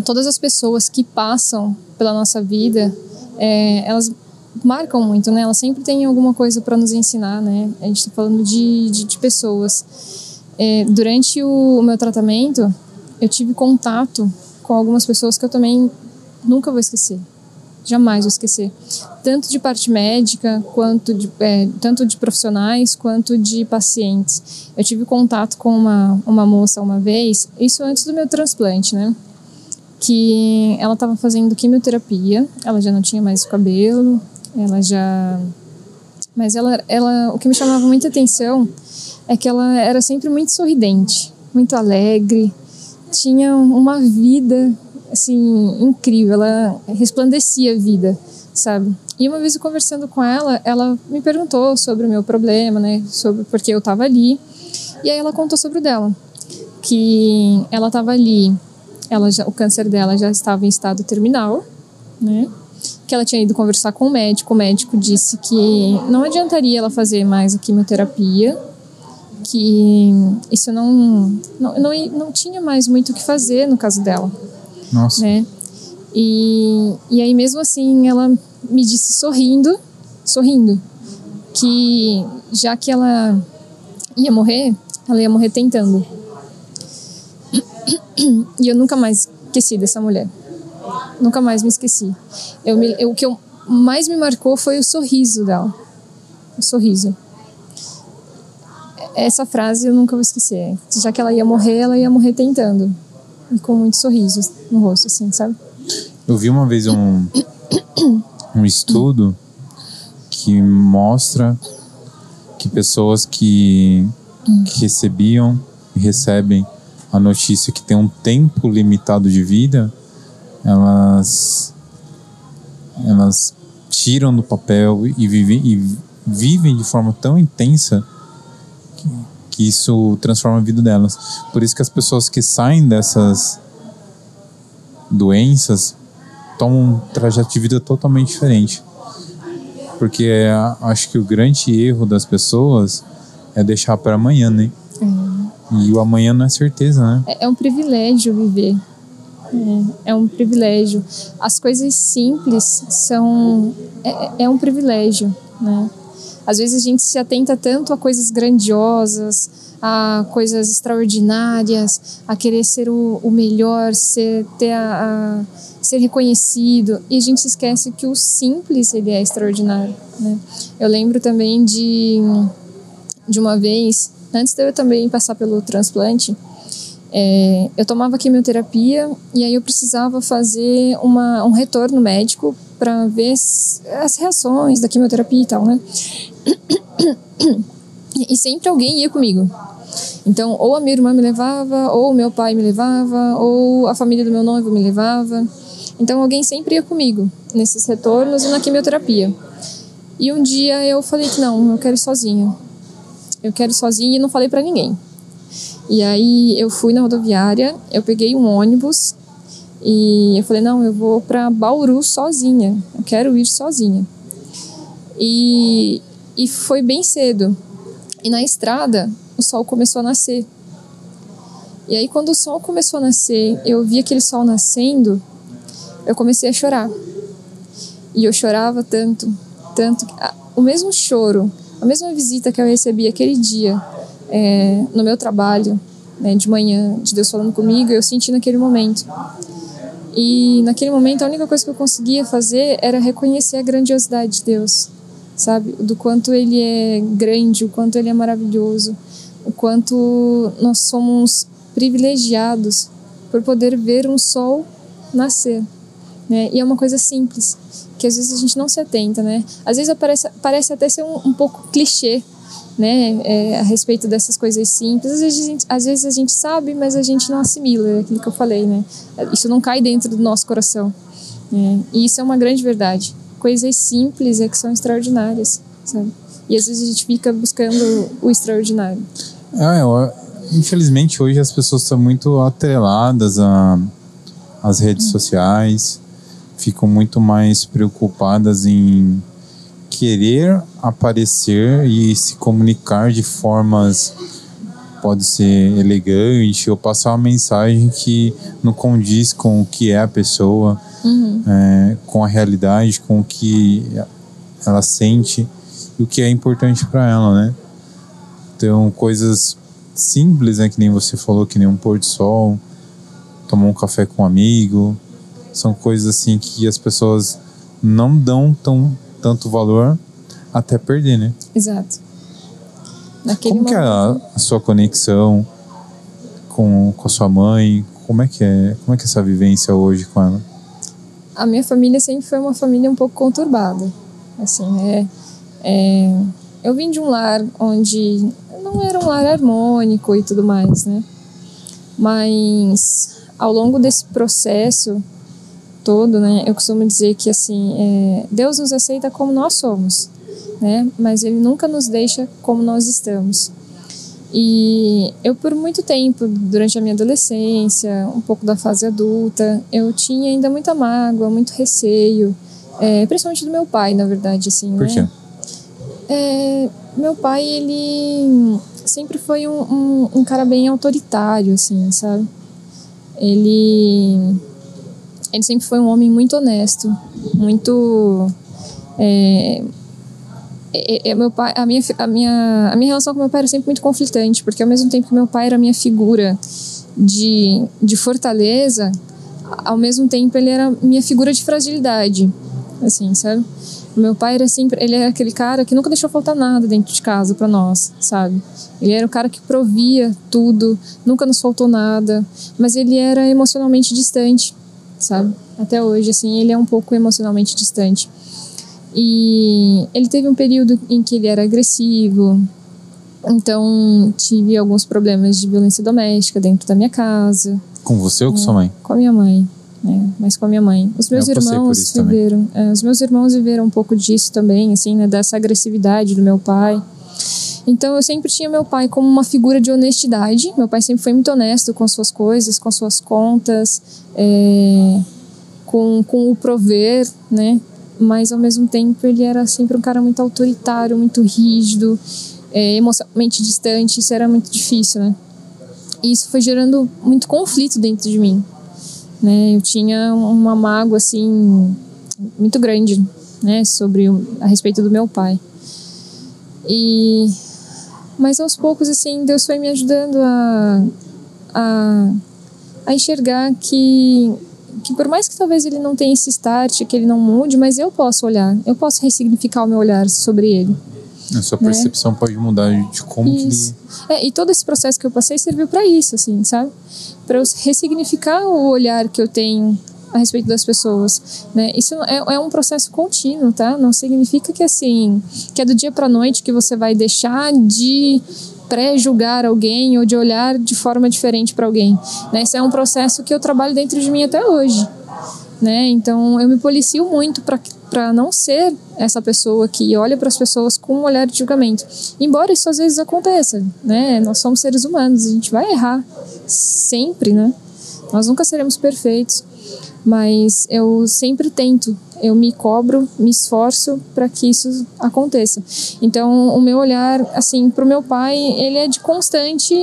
todas as pessoas que passam pela nossa vida, é, elas marcam muito, né? Elas sempre têm alguma coisa para nos ensinar, né? A gente está falando de, de, de pessoas. É, durante o, o meu tratamento, eu tive contato com algumas pessoas que eu também nunca vou esquecer jamais vou esquecer. Tanto de parte médica, quanto de, é, tanto de profissionais, quanto de pacientes. Eu tive contato com uma, uma moça uma vez, isso antes do meu transplante, né? Que ela estava fazendo quimioterapia, ela já não tinha mais cabelo, ela já. Mas ela, ela, o que me chamava muita atenção é que ela era sempre muito sorridente, muito alegre, tinha uma vida assim incrível, ela resplandecia a vida, sabe? E uma vez eu conversando com ela, ela me perguntou sobre o meu problema, né, sobre porque eu estava ali. E aí ela contou sobre o dela, que ela estava ali, ela já, o câncer dela já estava em estado terminal, né? Que ela tinha ido conversar com o médico, o médico disse que não adiantaria ela fazer mais a quimioterapia, que isso não, não, não, não tinha mais muito o que fazer no caso dela. Nossa. Né? E, e aí, mesmo assim, ela me disse sorrindo, sorrindo, que já que ela ia morrer, ela ia morrer tentando. E eu nunca mais esqueci dessa mulher. Nunca mais me esqueci. Eu, me, eu, o que eu, mais me marcou foi o sorriso dela. O sorriso. Essa frase eu nunca vou esquecer. Já que ela ia morrer, ela ia morrer tentando. E com muitos sorrisos no rosto, assim, sabe? Eu vi uma vez um, um estudo que mostra que pessoas que, que recebiam e recebem a notícia que tem um tempo limitado de vida, elas elas tiram do papel e vivem, e vivem de forma tão intensa que, isso transforma a vida delas. Por isso que as pessoas que saem dessas doenças tomam um trajeto de vida totalmente diferente. Porque é, acho que o grande erro das pessoas é deixar para amanhã, né? E o amanhã não é certeza, né? É, é um privilégio viver. É, é, um privilégio. As coisas simples são. É, é um privilégio, né? Às vezes a gente se atenta tanto a coisas grandiosas, a coisas extraordinárias, a querer ser o, o melhor, ser, ter a, a, ser reconhecido, e a gente esquece que o simples ele é extraordinário. Né? Eu lembro também de, de uma vez Antes de eu também passar pelo transplante, é, eu tomava quimioterapia e aí eu precisava fazer uma, um retorno médico para ver as reações da quimioterapia e tal, né? E sempre alguém ia comigo. Então, ou a minha irmã me levava, ou meu pai me levava, ou a família do meu noivo me levava. Então, alguém sempre ia comigo nesses retornos e na quimioterapia. E um dia eu falei que não, eu quero ir sozinha eu quero ir sozinha e não falei para ninguém. E aí eu fui na rodoviária, eu peguei um ônibus e eu falei: não, eu vou para Bauru sozinha, eu quero ir sozinha. E, e foi bem cedo. E na estrada o sol começou a nascer. E aí, quando o sol começou a nascer, eu vi aquele sol nascendo, eu comecei a chorar. E eu chorava tanto, tanto. O mesmo choro a mesma visita que eu recebi aquele dia é, no meu trabalho, né, de manhã, de Deus falando comigo, eu senti naquele momento. E naquele momento a única coisa que eu conseguia fazer era reconhecer a grandiosidade de Deus, sabe? Do quanto Ele é grande, o quanto Ele é maravilhoso, o quanto nós somos privilegiados por poder ver um sol nascer. Né? E é uma coisa simples, que às vezes a gente não se atenta, né? Às vezes parece, parece até ser um, um pouco clichê, né? É, a respeito dessas coisas simples. Às vezes, a gente, às vezes a gente sabe, mas a gente não assimila, é aquilo que eu falei, né? Isso não cai dentro do nosso coração. Né? E isso é uma grande verdade. Coisas simples é que são extraordinárias, sabe? E às vezes a gente fica buscando o extraordinário. É, eu, infelizmente hoje as pessoas estão muito atreladas às redes hum. sociais ficam muito mais preocupadas em querer aparecer e se comunicar de formas pode ser elegante ou passar uma mensagem que não condiz com o que é a pessoa, uhum. é, com a realidade, com o que ela sente e o que é importante para ela, né? Então, coisas simples, né? Que nem você falou, que nem um pôr do sol, tomar um café com um amigo, são coisas assim que as pessoas não dão tão, tanto valor até perder, né? Exato. Naquele Como momento... que é a, a, sua conexão com, com a sua mãe? Como é que é? Como é que é essa vivência hoje com ela? A minha família sempre foi uma família um pouco conturbada. Assim, é, é eu vim de um lar onde não era um lar harmônico e tudo mais, né? Mas ao longo desse processo todo, né, eu costumo dizer que assim, é, Deus nos aceita como nós somos, né, mas Ele nunca nos deixa como nós estamos. E eu, por muito tempo, durante a minha adolescência, um pouco da fase adulta, eu tinha ainda muita mágoa, muito receio, é, principalmente do meu pai, na verdade, assim, Por né? quê? É, meu pai, ele sempre foi um, um, um cara bem autoritário, assim, sabe? Ele, ele sempre foi um homem muito honesto, muito. É, é, é, meu pai, a, minha, a, minha, a minha relação com meu pai era sempre muito conflitante, porque ao mesmo tempo que meu pai era minha figura de, de fortaleza, ao mesmo tempo ele era minha figura de fragilidade, assim, sabe? Meu pai era sempre, ele era aquele cara que nunca deixou faltar nada dentro de casa para nós, sabe? Ele era o cara que provia tudo, nunca nos faltou nada, mas ele era emocionalmente distante, sabe? Até hoje, assim, ele é um pouco emocionalmente distante. E ele teve um período em que ele era agressivo, então tive alguns problemas de violência doméstica dentro da minha casa. Com você ou com sua mãe? Com a minha mãe né? mas com a minha mãe. Os meus irmãos viveram, é, os meus irmãos viveram um pouco disso também, assim, né, dessa agressividade do meu pai. Então eu sempre tinha meu pai como uma figura de honestidade. Meu pai sempre foi muito honesto com suas coisas, com suas contas, é, com, com o prover, né? Mas ao mesmo tempo ele era sempre um cara muito autoritário, muito rígido, é, emocionalmente distante. Isso era muito difícil, né? E isso foi gerando muito conflito dentro de mim, né? Eu tinha uma mágoa assim muito grande, né, sobre a respeito do meu pai. E mas aos poucos assim Deus foi me ajudando a a, a enxergar que que por mais que talvez ele não tenha esse start, que ele não mude, mas eu posso olhar, eu posso ressignificar o meu olhar sobre ele. A sua né? percepção né? pode mudar de como isso. que ele... É, e todo esse processo que eu passei serviu para isso, assim, sabe? Para eu ressignificar o olhar que eu tenho a respeito das pessoas, né? Isso é, é um processo contínuo, tá? Não significa que assim, que é do dia para noite que você vai deixar de pré-julgar alguém ou de olhar de forma diferente para alguém, né? Isso é um processo que eu trabalho dentro de mim até hoje, né? Então eu me policio muito para não ser essa pessoa que olha para as pessoas com um olhar de julgamento. Embora isso às vezes aconteça, né? Nós somos seres humanos, a gente vai errar sempre, né? Nós nunca seremos perfeitos, mas eu sempre tento, eu me cobro, me esforço para que isso aconteça. Então, o meu olhar, assim, para o meu pai, ele é de constante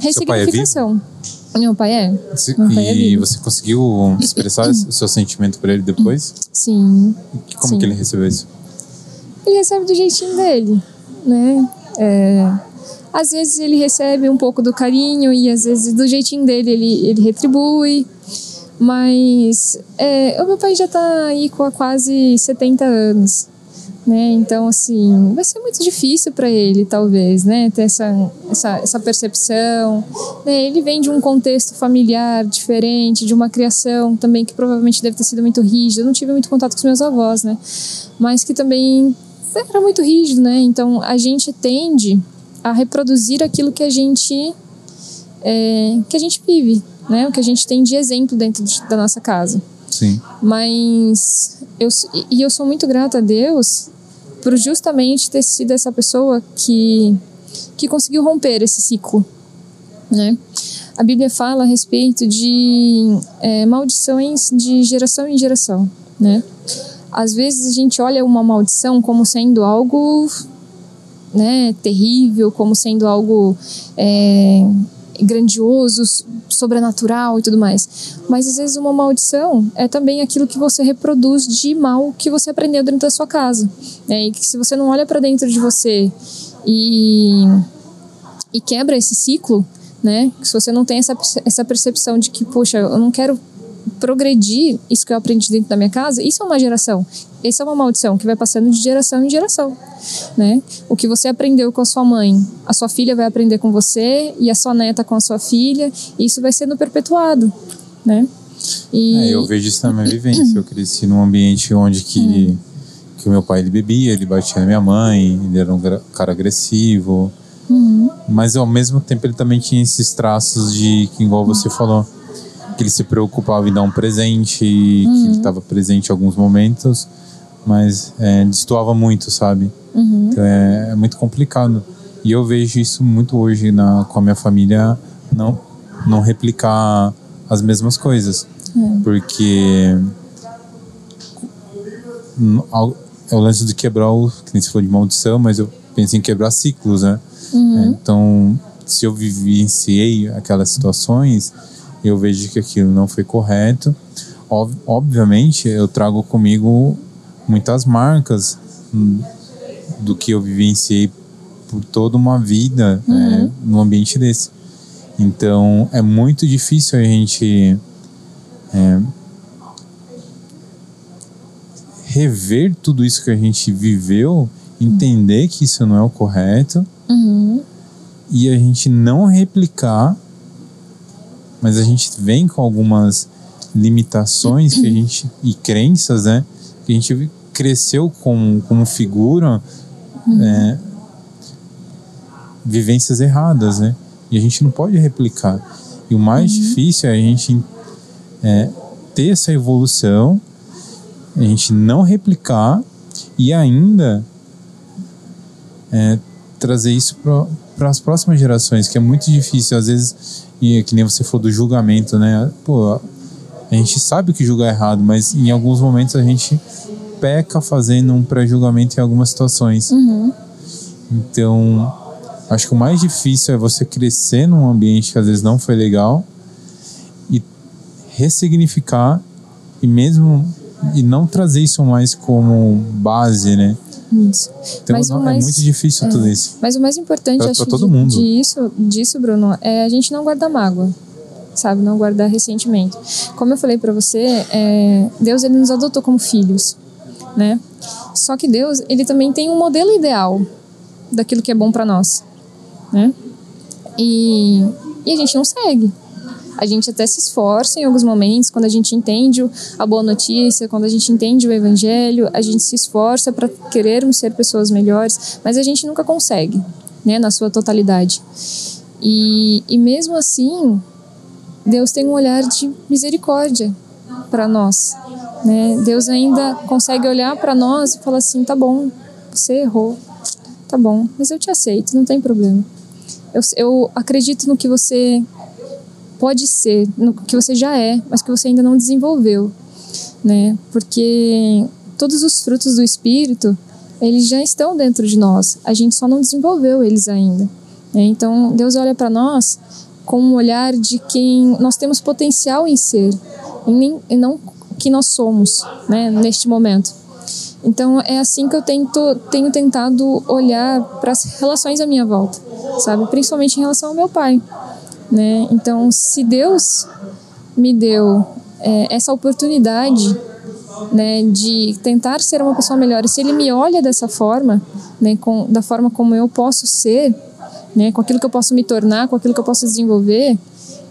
ressignificação. Meu pai é. Meu pai é e você conseguiu expressar <coughs> o seu sentimento para ele depois? Sim. E como sim. que ele recebeu isso? Ele recebe do jeitinho dele, né? É, às vezes ele recebe um pouco do carinho e às vezes do jeitinho dele ele, ele retribui. Mas é, o meu pai já está aí com quase 70 anos né? Então, assim, vai ser muito difícil para ele, talvez, né? Ter essa, essa, essa percepção. Né? Ele vem de um contexto familiar diferente, de uma criação também que provavelmente deve ter sido muito rígida. Eu não tive muito contato com os meus avós, né? Mas que também era muito rígido, né? Então, a gente tende a reproduzir aquilo que a gente é, que a gente vive, né? O que a gente tem de exemplo dentro de, da nossa casa. Sim. Mas eu e eu sou muito grata a Deus por justamente ter sido essa pessoa que que conseguiu romper esse ciclo, né? A Bíblia fala a respeito de é, maldições de geração em geração, né? Às vezes a gente olha uma maldição como sendo algo, né, terrível, como sendo algo é, grandioso, sobrenatural e tudo mais. Mas às vezes uma maldição é também aquilo que você reproduz de mal que você aprendeu dentro da sua casa. Né? E que se você não olha para dentro de você e, e quebra esse ciclo, né? Se você não tem essa, essa percepção de que, poxa, eu não quero progredir isso que eu aprendi dentro da minha casa, isso é uma geração. Essa é uma maldição que vai passando de geração em geração, né? O que você aprendeu com a sua mãe, a sua filha vai aprender com você e a sua neta com a sua filha, e isso vai sendo perpetuado, né? E... É, eu vejo isso na minha vivência. Eu cresci num ambiente onde que, hum. que o meu pai ele bebia, ele batia na minha mãe, ele era um cara agressivo. Uhum. Mas ao mesmo tempo ele também tinha esses traços de que, igual você falou, que ele se preocupava em dar um presente, uhum. que ele estava uhum. presente em alguns momentos, mas é, destoava muito, sabe? Uhum. Então é, é, muito complicado. E eu vejo isso muito hoje na, com a minha família, não, não replicar as mesmas coisas. Uhum. Porque é o lance de quebrar o. Que nem se falou de maldição, mas eu pensa em quebrar ciclos, né? É, então, se eu vivenciei aquelas situações, eu vejo que aquilo não foi correto. Ob obviamente, eu trago comigo muitas marcas hum, do que eu vivenciei por toda uma vida uhum. é, num ambiente desse. Então, é muito difícil a gente é, rever tudo isso que a gente viveu, entender que isso não é o correto uhum. e a gente não replicar, mas a gente vem com algumas limitações que a gente e crenças, né? Que a gente cresceu como, como figura uhum. é, vivências erradas, né? E a gente não pode replicar. E o mais uhum. difícil é a gente é, ter essa evolução, a gente não replicar e ainda é, trazer isso para as próximas gerações, que é muito difícil. Às vezes, e que nem você falou do julgamento, né? Pô, a gente sabe que julgar é errado, mas em alguns momentos a gente peca fazendo um pré-julgamento em algumas situações. Uhum. Então, acho que o mais difícil é você crescer num ambiente que às vezes não foi legal e ressignificar e mesmo e não trazer isso mais como base, né? Isso. Então mas é mais, muito difícil é, tudo isso. Mas o mais importante, pra, acho pra todo de, mundo. disso, disso, Bruno, é a gente não guardar mágoa, sabe? Não guardar ressentimento. Como eu falei para você, é, Deus ele nos adotou como filhos, né? Só que Deus ele também tem um modelo ideal daquilo que é bom para nós, né? E, e a gente não segue. A gente até se esforça em alguns momentos, quando a gente entende a boa notícia, quando a gente entende o evangelho, a gente se esforça para querermos ser pessoas melhores, mas a gente nunca consegue, né, na sua totalidade. E, e mesmo assim, Deus tem um olhar de misericórdia para nós, né? Deus ainda consegue olhar para nós e falar assim: tá bom, você errou, tá bom, mas eu te aceito, não tem problema. Eu, eu acredito no que você pode ser, no que você já é, mas que você ainda não desenvolveu, né? Porque todos os frutos do espírito, eles já estão dentro de nós. A gente só não desenvolveu eles ainda. Né? Então, Deus olha para nós com um olhar de quem nós temos potencial em ser, e não que nós somos, né, neste momento. Então é assim que eu tento, tenho tentado olhar para as relações à minha volta, sabe? Principalmente em relação ao meu pai né? Então, se Deus me deu é, essa oportunidade, né, de tentar ser uma pessoa melhor, e se Ele me olha dessa forma, né, com, da forma como eu posso ser, né, com aquilo que eu posso me tornar, com aquilo que eu posso desenvolver,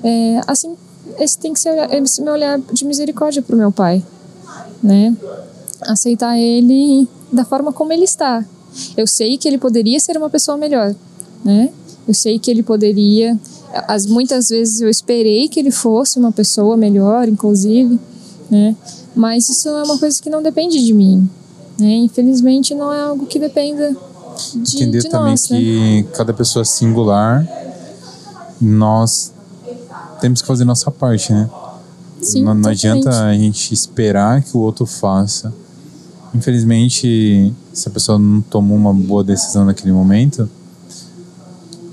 é, assim, esse tem que ser esse meu olhar de misericórdia para o meu pai, né? Aceitar ele da forma como ele está. Eu sei que ele poderia ser uma pessoa melhor, né? Eu sei que ele poderia as, muitas vezes eu esperei que ele fosse uma pessoa melhor, inclusive, né? Mas isso é uma coisa que não depende de mim, né? Infelizmente não é algo que dependa de, Entender de também nós, que né? cada pessoa é singular, nós temos que fazer nossa parte, né? Sim, não, não adianta a gente esperar que o outro faça. Infelizmente, se a pessoa não tomou uma boa decisão naquele momento,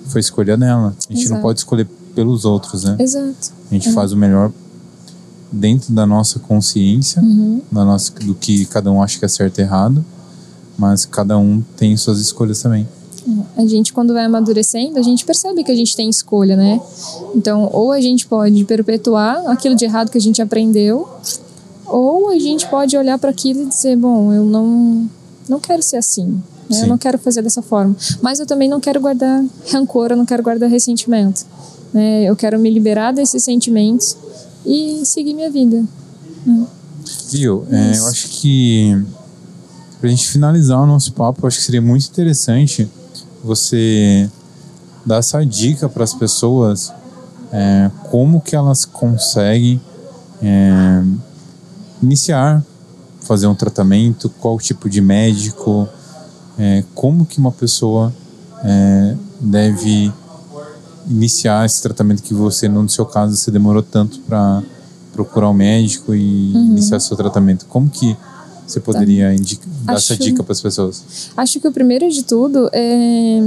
foi escolha dela. A gente Exato. não pode escolher pelos outros, né? Exato. A gente é. faz o melhor dentro da nossa consciência, uhum. da nossa, do que cada um acha que é certo e errado, mas cada um tem suas escolhas também. É, a gente, quando vai amadurecendo, a gente percebe que a gente tem escolha, né? Então, ou a gente pode perpetuar aquilo de errado que a gente aprendeu, ou a gente pode olhar para aquilo e dizer: bom, eu não, não quero ser assim. Né? Eu não quero fazer dessa forma. Mas eu também não quero guardar rancor, eu não quero guardar ressentimento. Né? Eu quero me liberar desses sentimentos e seguir minha vida. Né? Viu? É, eu acho que pra gente finalizar o nosso papo, eu acho que seria muito interessante você dar essa dica para as pessoas é, como que elas conseguem é, iniciar, fazer um tratamento, qual tipo de médico, é, como que uma pessoa é, deve iniciar esse tratamento que você, no seu caso, você demorou tanto para procurar um médico e Uhum. iniciar seu tratamento. Como que você poderia indica, dar essa Acho- dica para as pessoas? Acho que o primeiro de tudo é,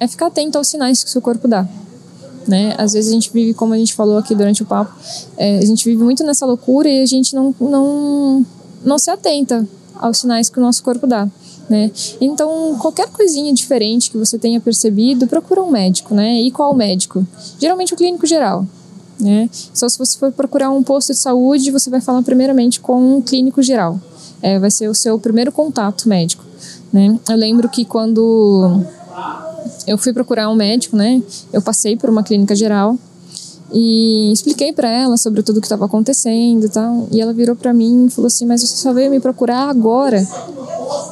é ficar atento aos sinais que o seu corpo dá. Né? Às vezes a gente vive, como a gente falou aqui durante o papo, é, a gente vive muito nessa loucura e a gente não, não, não se atenta aos sinais que o nosso corpo dá. Né? Então, qualquer coisinha diferente que você tenha percebido, procura um médico. Né? E qual médico? Geralmente o clínico geral. Né? Só se você for procurar um posto de saúde, você vai falar primeiramente com um clínico geral. É, vai ser o seu primeiro contato médico. Né? Eu lembro que quando eu fui procurar um médico, né? Eu passei por uma clínica geral e expliquei para ela sobre tudo que estava acontecendo e tal. E ela virou para mim e falou assim: "Mas você só veio me procurar agora?"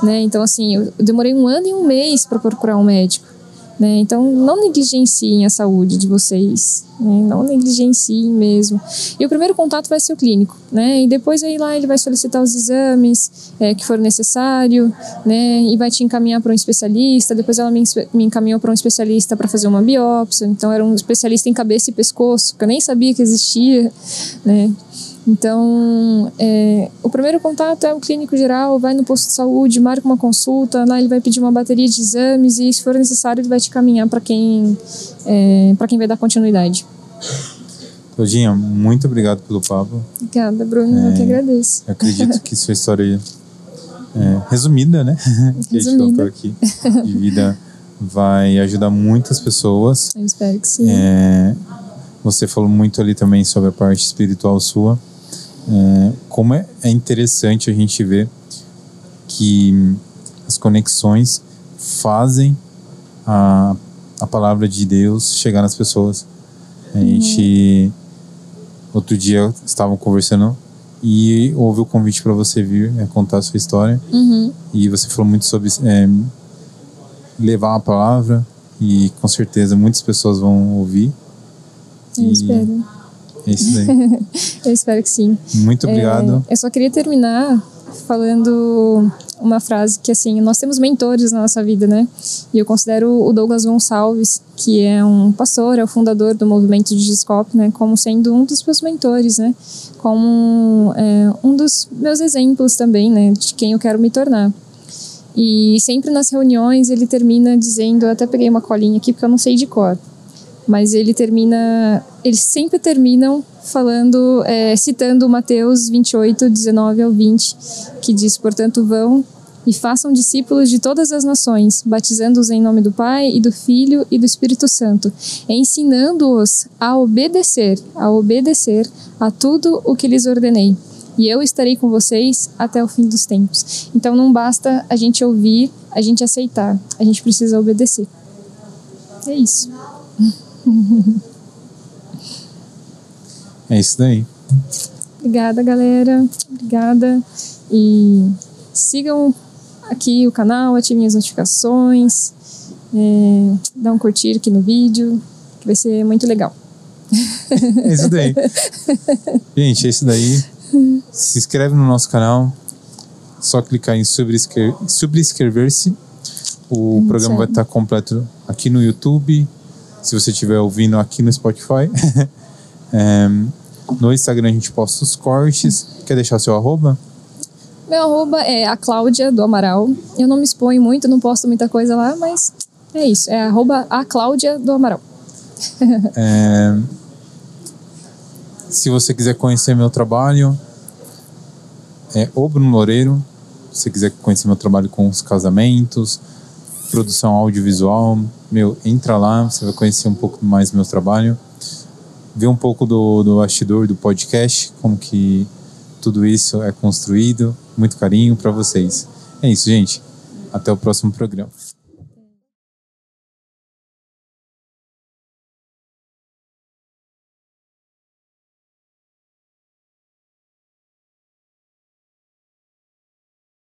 Né? Então assim, eu demorei um ano e um mês para procurar um médico. Né? Então, não negligenciem a saúde de vocês, né? não negligenciem mesmo. E o primeiro contato vai ser o clínico, né? E depois aí lá ele vai solicitar os exames é, que for necessário, né? E vai te encaminhar para um especialista. Depois ela me, me encaminhou para um especialista para fazer uma biópsia. Então era um especialista em cabeça e pescoço, que eu nem sabia que existia, né? Então, é, o primeiro contato é o clínico geral, vai no posto de saúde, marca uma consulta, lá ele vai pedir uma bateria de exames e, se for necessário, ele vai te caminhar para quem, é, para quem vai dar continuidade. Claudinha, muito obrigado pelo papo. Obrigada, Bruno, eu que agradeço. Eu acredito que sua história é, resumida, né? <laughs> que a gente Resumida. contou aqui de vida vai ajudar muitas pessoas. Eu espero que sim. É, você falou muito ali também sobre a parte espiritual sua. É, como é, é interessante a gente ver que as conexões fazem a, a palavra de Deus chegar nas pessoas. A gente, outro dia, estavam conversando e houve o convite para você vir é, contar a sua história. Uhum. E você falou muito sobre é, levar a palavra e com certeza muitas pessoas vão ouvir. Eu E espero. É isso daí. <laughs> Eu espero que sim. Muito obrigado. É, eu só queria terminar falando uma frase que assim, nós temos mentores na nossa vida, né? E eu considero o Douglas Gonçalves, que é um pastor, é o fundador do movimento de Giscope, né, como sendo um dos meus mentores, né? Como é, um dos meus exemplos também, né, de quem eu quero me tornar. E sempre nas reuniões ele termina dizendo, eu até peguei uma colinha aqui porque eu não sei de cor, mas ele termina, eles sempre terminam falando, é, citando Mateus 28, 19 ao 20, que diz: Portanto, vão e façam discípulos de todas as nações, batizando-os em nome do Pai e do Filho e do Espírito Santo, ensinando-os a obedecer, a obedecer a tudo o que lhes ordenei. E eu estarei com vocês até o fim dos tempos. Então não basta a gente ouvir, a gente aceitar, a gente precisa obedecer. É isso. É isso daí. Obrigada, galera. Obrigada. E sigam aqui o canal, ativem as notificações. É, dá um curtir aqui no vídeo, que vai ser muito legal. É isso daí. <laughs> Gente, é isso daí. Se inscreve no nosso canal. Só clicar em subscre- subscrever-se. O programa vai estar completo aqui no YouTube. Se você estiver ouvindo aqui no Spotify. <laughs> É, no Instagram a gente posta os cortes. Quer deixar seu arroba? Meu arroba é a Cláudia do Amaral. Eu não me exponho muito, não posto muita coisa lá, mas é isso. É arroba a Cláudia do Amaral. <laughs> É, se você quiser conhecer meu trabalho, é o Bruno Loureiro. Se você quiser conhecer meu trabalho com os casamentos, produção audiovisual, meu, entra lá, você vai conhecer um pouco mais do meu trabalho. Ver um pouco do, do bastidor do podcast, como que tudo isso é construído. Muito carinho para vocês. É isso, gente. Até o próximo programa.